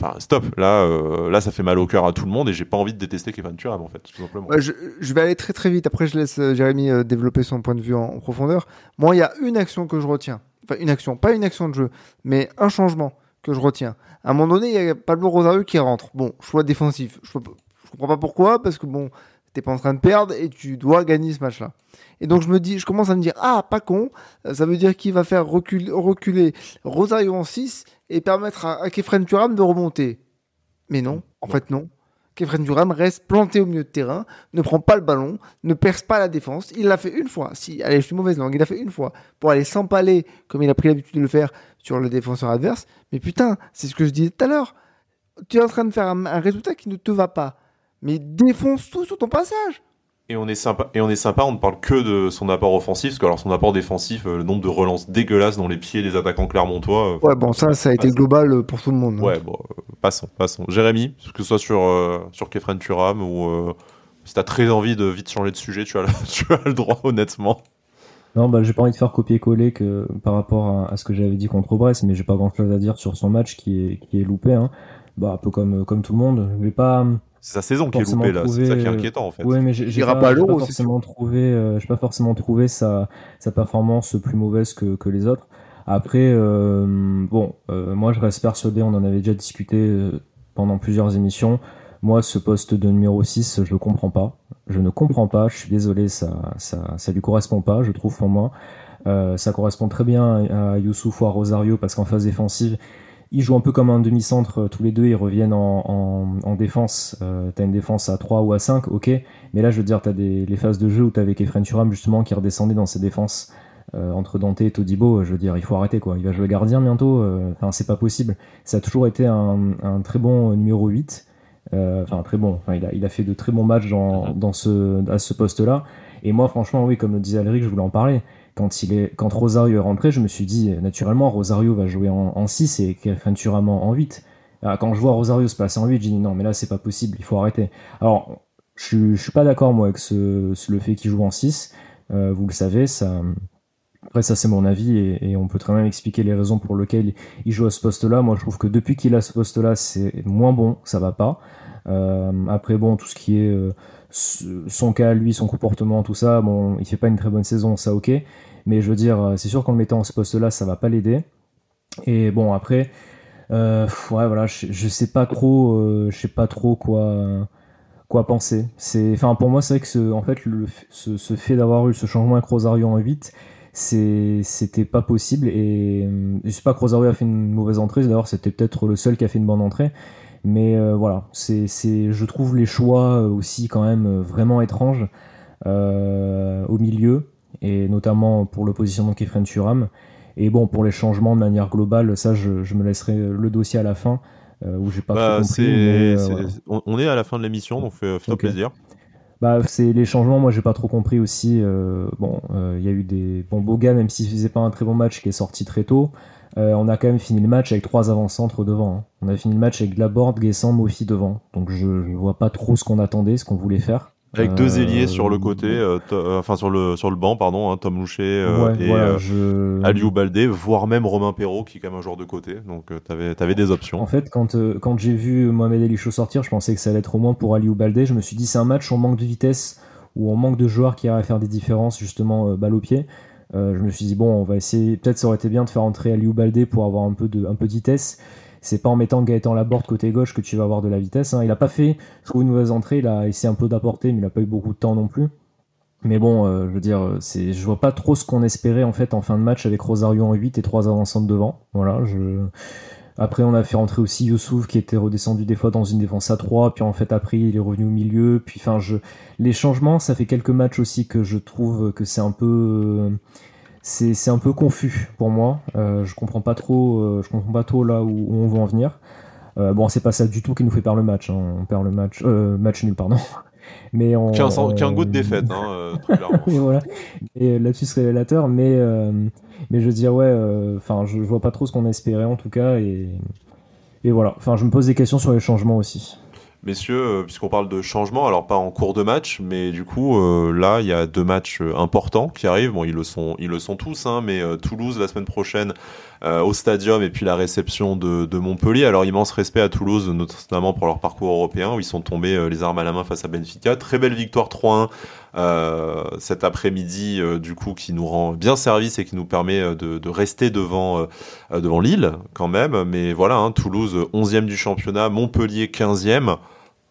enfin, stop. Là, euh, là, ça fait mal au cœur à tout le monde et j'ai pas envie de détester Kevin Turam en fait, tout simplement. je, je, vais aller très très vite. Après, je laisse euh, Jérémy développer son point de vue en, profondeur. Moi, il y a une action que je retiens. Enfin, une action, pas une action de jeu, mais un changement que je retiens. À un moment donné, il y a Pablo Rosario qui rentre. Bon, choix défensif. Je, je comprends pas pourquoi, parce que bon, t'es pas en train de perdre et tu dois gagner ce match-là. Et donc je me dis, je commence à me dire, ah, pas con, ça veut dire qu'il va faire reculer, reculer Rosario en 6 et permettre à, à Kefren Turam de remonter. Mais non, en fait non. Kefren Turam reste planté au milieu de terrain, ne prend pas le ballon, ne perce pas la défense. Il l'a fait une fois. Si, allez, je suis mauvaise langue, il l'a fait une fois pour aller s'empaler comme il a pris l'habitude de le faire sur le défenseur adverse. Mais putain, c'est ce que je disais tout à l'heure. Tu es en train de faire un résultat qui ne te va pas mais défonce tout sur ton passage. Et on est sympa, et on est sympa, on ne parle que de son apport offensif, parce que alors son apport défensif, euh, le nombre de relances dégueulasses dans les pieds des attaquants clermontois. Euh, ouais, bon, ça, ça a été global euh, pour tout le monde. Hein. Ouais, bon, passons, passons. Jérémy, que ce soit sur, sur Kefren Turam ou si t'as très envie de vite changer de sujet, tu as, le, tu as le droit, honnêtement. Non, bah, j'ai pas envie de faire copier-coller que par rapport à, ce que j'avais dit contre Brest, mais j'ai pas grand chose à dire sur son match qui est, qui est loupé. Hein. Bah, un peu comme, comme tout le monde. Je vais pas c'est sa saison qui est loupée là, c'est ça qui est inquiétant en fait. Ouais, mais j'ai pas, pas, forcément trouvé, euh, pas forcément trouvé sa, sa performance plus mauvaise que, que les autres. Après, euh, bon, euh, moi je reste persuadé, on en avait déjà discuté euh, pendant plusieurs émissions. Moi, ce poste de numéro 6, je le comprends pas. Je ne comprends pas, je suis désolé, ça, ça, ça lui correspond pas, je trouve pour moi. Euh, ça correspond très bien à Youssouf ou à Rosario parce qu'en phase défensive, ils jouent un peu comme un demi-centre euh, tous les deux, ils reviennent en, en, en défense. Euh, t'as une défense à 3 ou à 5, ok. Mais là, je veux dire, t'as des les phases de jeu où t'avais Kefren Turam justement qui redescendait dans ses défenses euh, entre Dante et Todibo. Je veux dire, il faut arrêter quoi. Il va jouer gardien bientôt. Euh, enfin, c'est pas possible. Ça a toujours été un, un très bon numéro 8. Enfin, très bon. Il, a, il a fait de très bons matchs dans, dans ce, à ce poste-là. Et moi, franchement, oui, comme le disait Alric, je voulais en parler quand, il est, quand Rosario est rentré, je me suis dit, naturellement, Rosario va jouer en, en 6 et Futurama en 8. Ah, quand je vois Rosario se placer en 8, j'ai dit non, mais là, c'est pas possible, il faut arrêter. Alors, je, je suis pas d'accord, moi, avec ce, le fait qu'il joue en 6. Euh, vous le savez, ça. Après, ça, c'est mon avis et, on peut très bien expliquer les raisons pour lesquelles il joue à ce poste-là. Moi, je trouve que depuis qu'il a ce poste-là, c'est moins bon, ça va pas. Euh, après, bon, tout ce qui est euh, son cas, lui, son comportement, tout ça, bon, il fait pas une très bonne saison, ça, ok. Mais je veux dire, euh, c'est sûr qu'en le mettant en ce poste-là, ça va pas l'aider. Et bon, après, euh, ouais, voilà, je, je, sais pas trop, euh, je sais pas trop quoi, quoi penser. C'est, enfin, pour moi, c'est vrai que ce, en fait, le, ce, ce fait d'avoir eu ce changement avec Rosario en 8, c'est, c'était pas possible. Et je sais pas que Rosario a fait une mauvaise entrée. D'ailleurs, c'était peut-être le seul qui a fait une bonne entrée. Mais voilà, c'est, je trouve les choix aussi quand même vraiment étranges au milieu et notamment pour le positionnement de Kefren Turam. Et bon, pour les changements de manière globale, ça, je, je, me laisserai le dossier à la fin. où j'ai pas bah, compris. on, est à la fin de l'émission, donc fais-toi plaisir. Bah, c'est les changements, moi j'ai pas trop compris aussi. bon, il y a eu des bons Boga, même s'il faisait pas un très bon match, qui est sorti très tôt. on a quand même fini le match avec trois avant-centres devant. Hein. On a fini le match avec Laborde, Guessant, Mofi devant. Donc je, je vois pas trop ce qu'on attendait, ce qu'on voulait faire. Avec deux ailiers sur le côté, euh, euh, enfin sur le sur le banc, pardon, hein, Tom Loucher euh, et je... Aliou Baldé, voire même Romain Perrault qui est quand même un joueur de côté. Donc t'avais avais des options. En fait, quand quand j'ai vu Mohamed Elichou sortir, je pensais que ça allait être au moins pour Aliou Baldé. Je me suis dit c'est un match on manque de vitesse ou on manque de joueurs qui à faire des différences justement balle au pied. je me suis dit bon, on va essayer. Peut-être ça aurait été bien de faire entrer Aliou Baldé pour avoir un peu de un peu de vitesse c'est pas en mettant Gaëtan Laborde côté gauche que tu vas avoir de la vitesse. Hein. Il a pas fait, je trouve, une mauvaise entrée. Il a essayé un peu d'apporter, mais il a pas eu beaucoup de temps non plus. Mais bon, euh, je veux dire, c'est, je vois pas trop ce qu'on espérait en fait en fin de match avec Rosario en 8 et trois avançantes devant. Voilà. Après, on a fait rentrer aussi Youssouf qui était redescendu des fois dans une défense à 3, puis en fait après il est revenu au milieu. Puis enfin, les changements, ça fait quelques matchs aussi que je trouve que c'est un peu c'est un peu confus pour moi. Euh, je comprends pas trop, euh, je comprends pas trop là où, on veut en venir. Euh, bon, c'est pas ça du tout qui nous fait perdre le match. Hein. On perd le match, euh, match nul, pardon. Mais on, qui, un, goût de défaite, hein, et voilà. Et là-dessus, révélateur. Mais, mais je veux dire, ouais, enfin, je, vois pas trop ce qu'on espérait en tout cas. Et, et voilà. Enfin, je me pose des questions sur les changements aussi. Messieurs, euh, puisqu'on parle de changement, alors pas en cours de match, mais du coup euh, là il y a deux matchs euh, importants qui arrivent. Bon, ils le sont, ils le sont tous, hein, mais Toulouse la semaine prochaine au Stadium et puis la réception de, de, Montpellier. Alors immense respect à Toulouse, notamment pour leur parcours européen où ils sont tombés les armes à la main face à Benfica. Très belle victoire 3-1 euh, cet après-midi, euh, du coup, qui nous rend bien service et qui nous permet euh, de, de rester devant, devant Lille, quand même. Mais voilà, hein, Toulouse, 11e du championnat, Montpellier, 15e.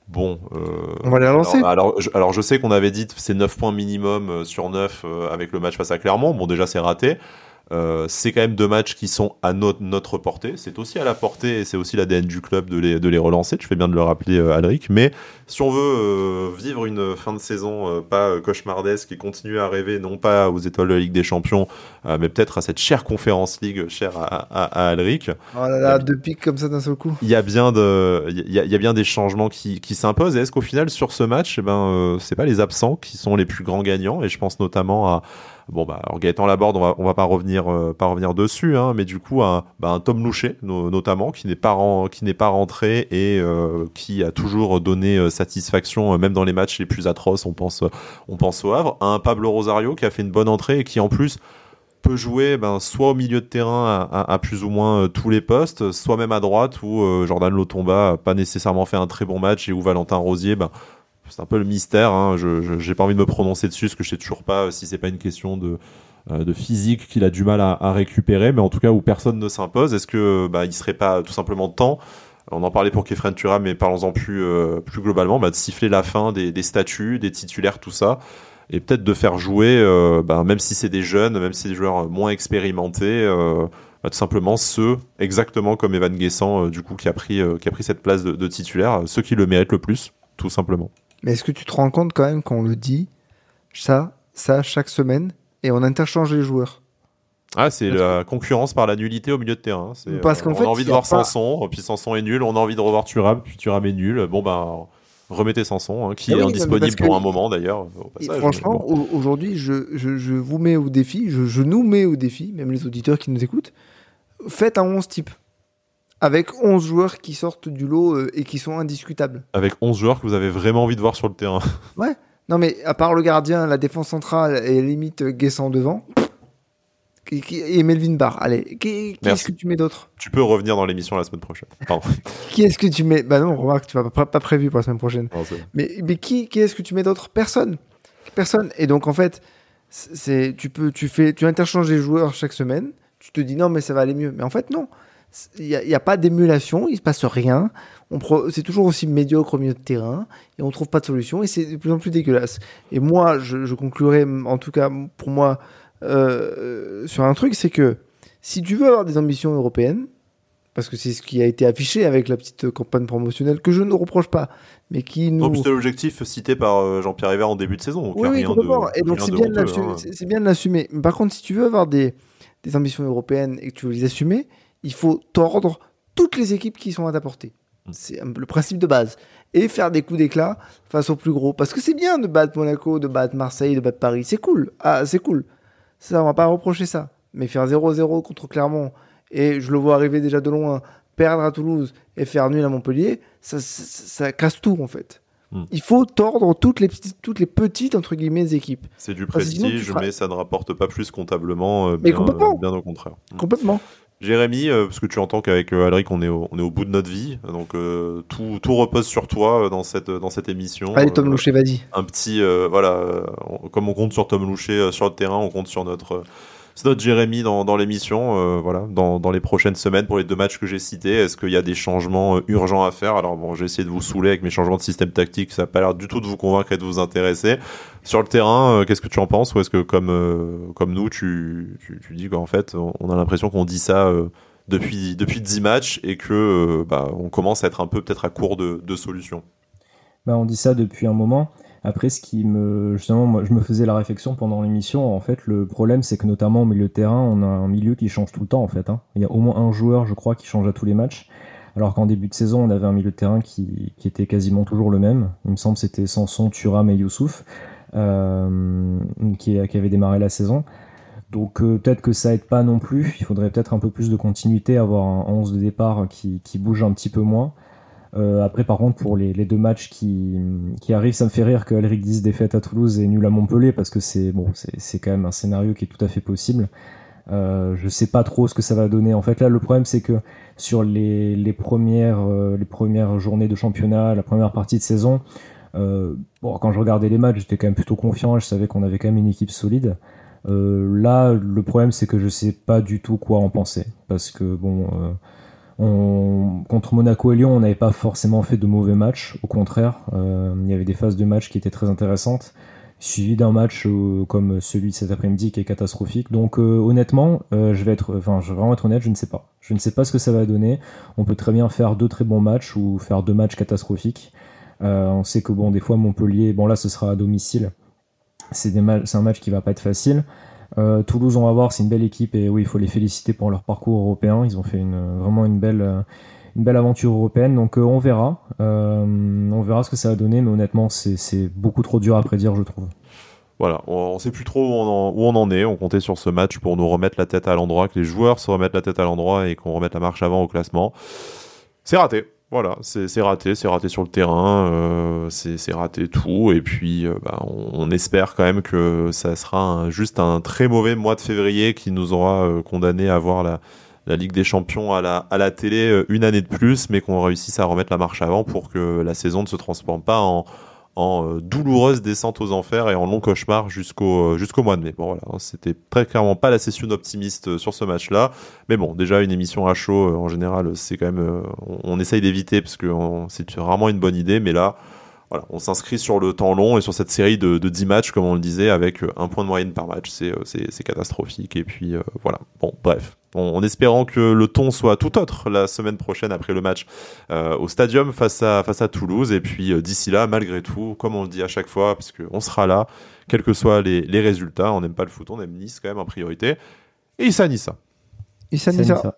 Bon, euh, on va les relancer. Alors, alors, je, sais qu'on avait dit c'est 9 points minimum sur 9 avec le match face à Clermont. Bon, déjà, c'est raté. Euh, c'est quand même deux matchs qui sont à notre, notre portée. C'est aussi à la portée et c'est aussi l'ADN du club de les, de les relancer. Tu fais bien de le rappeler, euh, Alric. Mais si on veut euh, vivre une fin de saison pas cauchemardesque et continuer à rêver, non pas aux étoiles de la Ligue des Champions, mais peut-être à cette chère conférence Ligue chère à, à, Alric. Oh là là, deux pics comme ça d'un seul coup. Il y a bien de, il y a, y a bien des changements qui, qui s'imposent. Et est-ce qu'au final, sur ce match, eh ben, c'est pas les absents qui sont les plus grands gagnants? Et je pense notamment à, Bon bah alors Gaëtan Laborde, on va va pas revenir euh, revenir dessus, hein, mais du coup un, bah, Tom Loucher notamment qui n'est pas qui n'est pas rentré et euh, qui a toujours donné euh, satisfaction même dans les matchs les plus atroces. On pense au Havre, un Pablo Rosario qui a fait une bonne entrée et qui en plus peut jouer ben, soit au milieu de terrain à, plus ou moins tous les postes, soit même à droite où Jordan Lotomba a pas nécessairement fait un très bon match et où Valentin Rosier ben, c'est un peu le mystère. Hein. Je j'ai pas envie de me prononcer dessus parce que je sais toujours pas euh, si c'est pas une question de euh, physique qu'il a du mal à, récupérer, mais en tout cas où personne ne s'impose. Est-ce que bah, il serait pas tout simplement temps? On en parlait pour Kefren Turam, mais parlons-en plus, euh, plus globalement, bah, de siffler la fin des, statuts, des titulaires, tout ça, et peut-être de faire jouer, bah, même si c'est des jeunes, même si c'est des joueurs moins expérimentés, bah, tout simplement ceux, exactement comme Evan Guessant, du coup, qui a pris, cette place de titulaire, ceux qui le méritent le plus, tout simplement. Mais est-ce que tu te rends compte quand même qu'on le dit, ça, ça, chaque semaine, et on interchange les joueurs? Ah, c'est la concurrence par la nullité au milieu de terrain. Parce qu'en on a envie de voir Sanson, puis Sanson est nul, on a envie de revoir Thuram, puis Thuram est nul. Bon, ben, remettez Sanson, hein, qui ah est indisponible pour un moment d'ailleurs. Franchement, aujourd'hui, je, je, je, vous mets au défi, je, je, nous mets au défi, même les auditeurs qui nous écoutent, faites un 11 type avec 11 joueurs qui sortent du lot euh, et qui sont indiscutables. Avec 11 joueurs que vous avez vraiment envie de voir sur le terrain. Ouais. Non, mais à part le gardien, la défense centrale et limite Guessant devant. Et Melvin Barr. Allez, qui, est-ce que tu mets d'autre? Tu peux revenir dans l'émission la semaine prochaine. qui est-ce que tu mets? Bah non, remarque, tu vas pas, pas prévu pour la semaine prochaine. mais, mais qui, qui est-ce que tu mets d'autre? Personne. Personne. Et donc en fait, c'est tu peux, tu fais, tu interchanges les joueurs chaque semaine. Tu te dis non, mais ça va aller mieux. Mais en fait, non il n'y a, pas d'émulation, il se passe rien. C'est toujours aussi médiocre au milieu de terrain et on trouve pas de solution et c'est de plus en plus dégueulasse. Et moi, je, je conclurai, en tout cas pour moi, euh, sur un truc, c'est que si tu veux avoir des ambitions européennes, parce que c'est ce qui a été affiché avec la petite campagne promotionnelle que je ne reproche pas, mais qui nous. c'était l'objectif cité par euh, Jean-Pierre River en début de saison. oui, oui, et donc c'est bien, de l'assumer. Par contre, si tu veux avoir des, des ambitions européennes et que tu veux les assumer, il faut tordre toutes les équipes qui sont à ta portée. C'est le principe de base. Et faire des coups d'éclat face aux plus gros. Parce que c'est bien de battre Monaco, de battre Marseille, de battre Paris. C'est cool. Ah, c'est cool. Ça, on va pas reprocher ça. Mais faire 0-0 contre Clermont, et je le vois arriver déjà de loin, perdre à Toulouse et faire nul à Montpellier, ça, ça, casse tout en fait. Hmm. Il faut tordre toutes les, petites, toutes les petites entre guillemets équipes. C'est du prestige, mais ça ne rapporte pas plus comptablement. Euh, bien, mais bien au contraire. Hmm. Complètement. Jérémy, euh, parce que tu entends qu'avec euh, Alric, on est, au, on est au bout de notre vie, donc euh, tout, tout, repose sur toi dans cette, dans cette émission. Allez, Tom Loucher, vas-y. Un petit, voilà, comme on compte sur Tom Loucher sur le terrain, on compte sur notre c'est notre Jérémy dans, l'émission, euh, voilà, dans, les prochaines semaines pour les deux matchs que j'ai cités. Est-ce qu'il y a des changements euh, urgents à faire? Alors bon, j'ai essayé de vous saouler avec mes changements de système tactique, ça n'a pas l'air du tout de vous convaincre et de vous intéresser. Sur le terrain, euh, qu'est-ce que tu en penses? Ou est-ce que comme, comme nous, tu, tu, tu dis qu'en fait, on a l'impression qu'on dit ça depuis, depuis 10 matchs et que bah, on commence à être un peu peut-être à court de, de solutions? Bah, On dit ça depuis un moment. Après, ce qui me, justement, moi, je me faisais la réflexion pendant l'émission. En fait, le problème, c'est que notamment au milieu de terrain, on a un milieu qui change tout le temps. En fait, hein. il y a au moins un joueur, je crois, qui change à tous les matchs. Alors qu'en début de saison, on avait un milieu de terrain qui, était quasiment toujours le même. Il me semble c'était Sanson, Thuram et Youssouf euh, qui, avaient démarré la saison. Donc euh, peut-être que ça aide pas non plus. Il faudrait peut-être un peu plus de continuité, avoir un 11 de départ qui bouge un petit peu moins. Euh, après, par contre, pour les, deux matchs qui, qui, arrivent, ça me fait rire que Alric dise défaite à Toulouse et nul à Montpellier parce que c'est bon, c'est quand même un scénario qui est tout à fait possible. Euh, je sais pas trop ce que ça va donner. En fait, là, le problème, c'est que sur les, les premières, euh, les premières journées de championnat, la première partie de saison, euh, bon, quand je regardais les matchs, j'étais quand même plutôt confiant. Je savais qu'on avait quand même une équipe solide. Là, le problème, c'est que je sais pas du tout quoi en penser parce que bon contre Monaco et Lyon, on n'avait pas forcément fait de mauvais matchs. Au contraire, euh, il y avait des phases de match qui étaient très intéressantes, suivi d'un match euh, comme celui de cet après-midi qui est catastrophique. Donc euh, honnêtement, je vais être, enfin, je vais vraiment être honnête, je ne sais pas. Je ne sais pas ce que ça va donner. On peut très bien faire deux très bons matchs ou faire deux matchs catastrophiques. on sait que bon, des fois Montpellier, bon là, ce sera à domicile. C'est un match qui va pas être facile. Euh, Toulouse, on va voir, c'est une belle équipe et oui, il faut les féliciter pour leur parcours européen. Ils ont fait vraiment une belle, une belle aventure européenne. Donc euh, on verra, euh, on verra ce que ça va donner, mais honnêtement, c'est beaucoup trop dur à prédire, je trouve. Voilà, on ne sait plus trop où on, en, est. On comptait sur ce match pour nous remettre la tête à l'endroit, que les joueurs se remettent la tête à l'endroit et qu'on remette la marche avant au classement. C'est raté. Voilà, c'est raté, c'est raté sur le terrain, euh, c'est raté tout, et puis euh, bah, on, espère quand même que ça sera juste un très mauvais mois de février qui nous aura euh, condamné à voir la, Ligue des Champions à la, à la télé une année de plus, mais qu'on réussisse à remettre la marche avant pour que la saison ne se transforme pas en, en euh, douloureuse descente aux enfers et en long cauchemar jusqu'au euh, jusqu'au mois de mai. Bon voilà, hein, c'était très clairement pas la session optimiste euh, sur ce match-là, mais bon, déjà une émission à chaud en général, c'est quand même on, essaye d'éviter parce que c'est vraiment une bonne idée, mais là voilà, on s'inscrit sur le temps long et sur cette série de, de 10 matchs, comme on le disait, avec un point de moyenne par match. C'est catastrophique. Et puis, voilà. Bon, bref en espérant que le ton soit tout autre la semaine prochaine après le match euh, au Stadium face à, face à Toulouse. Et puis euh, d'ici là, malgré tout, comme on le dit à chaque fois, parce qu'on sera là, quels que soient les, les résultats, on n'aime pas le foot, on aime Nice quand même en priorité. Et Issa Nissa. Issa Nissa.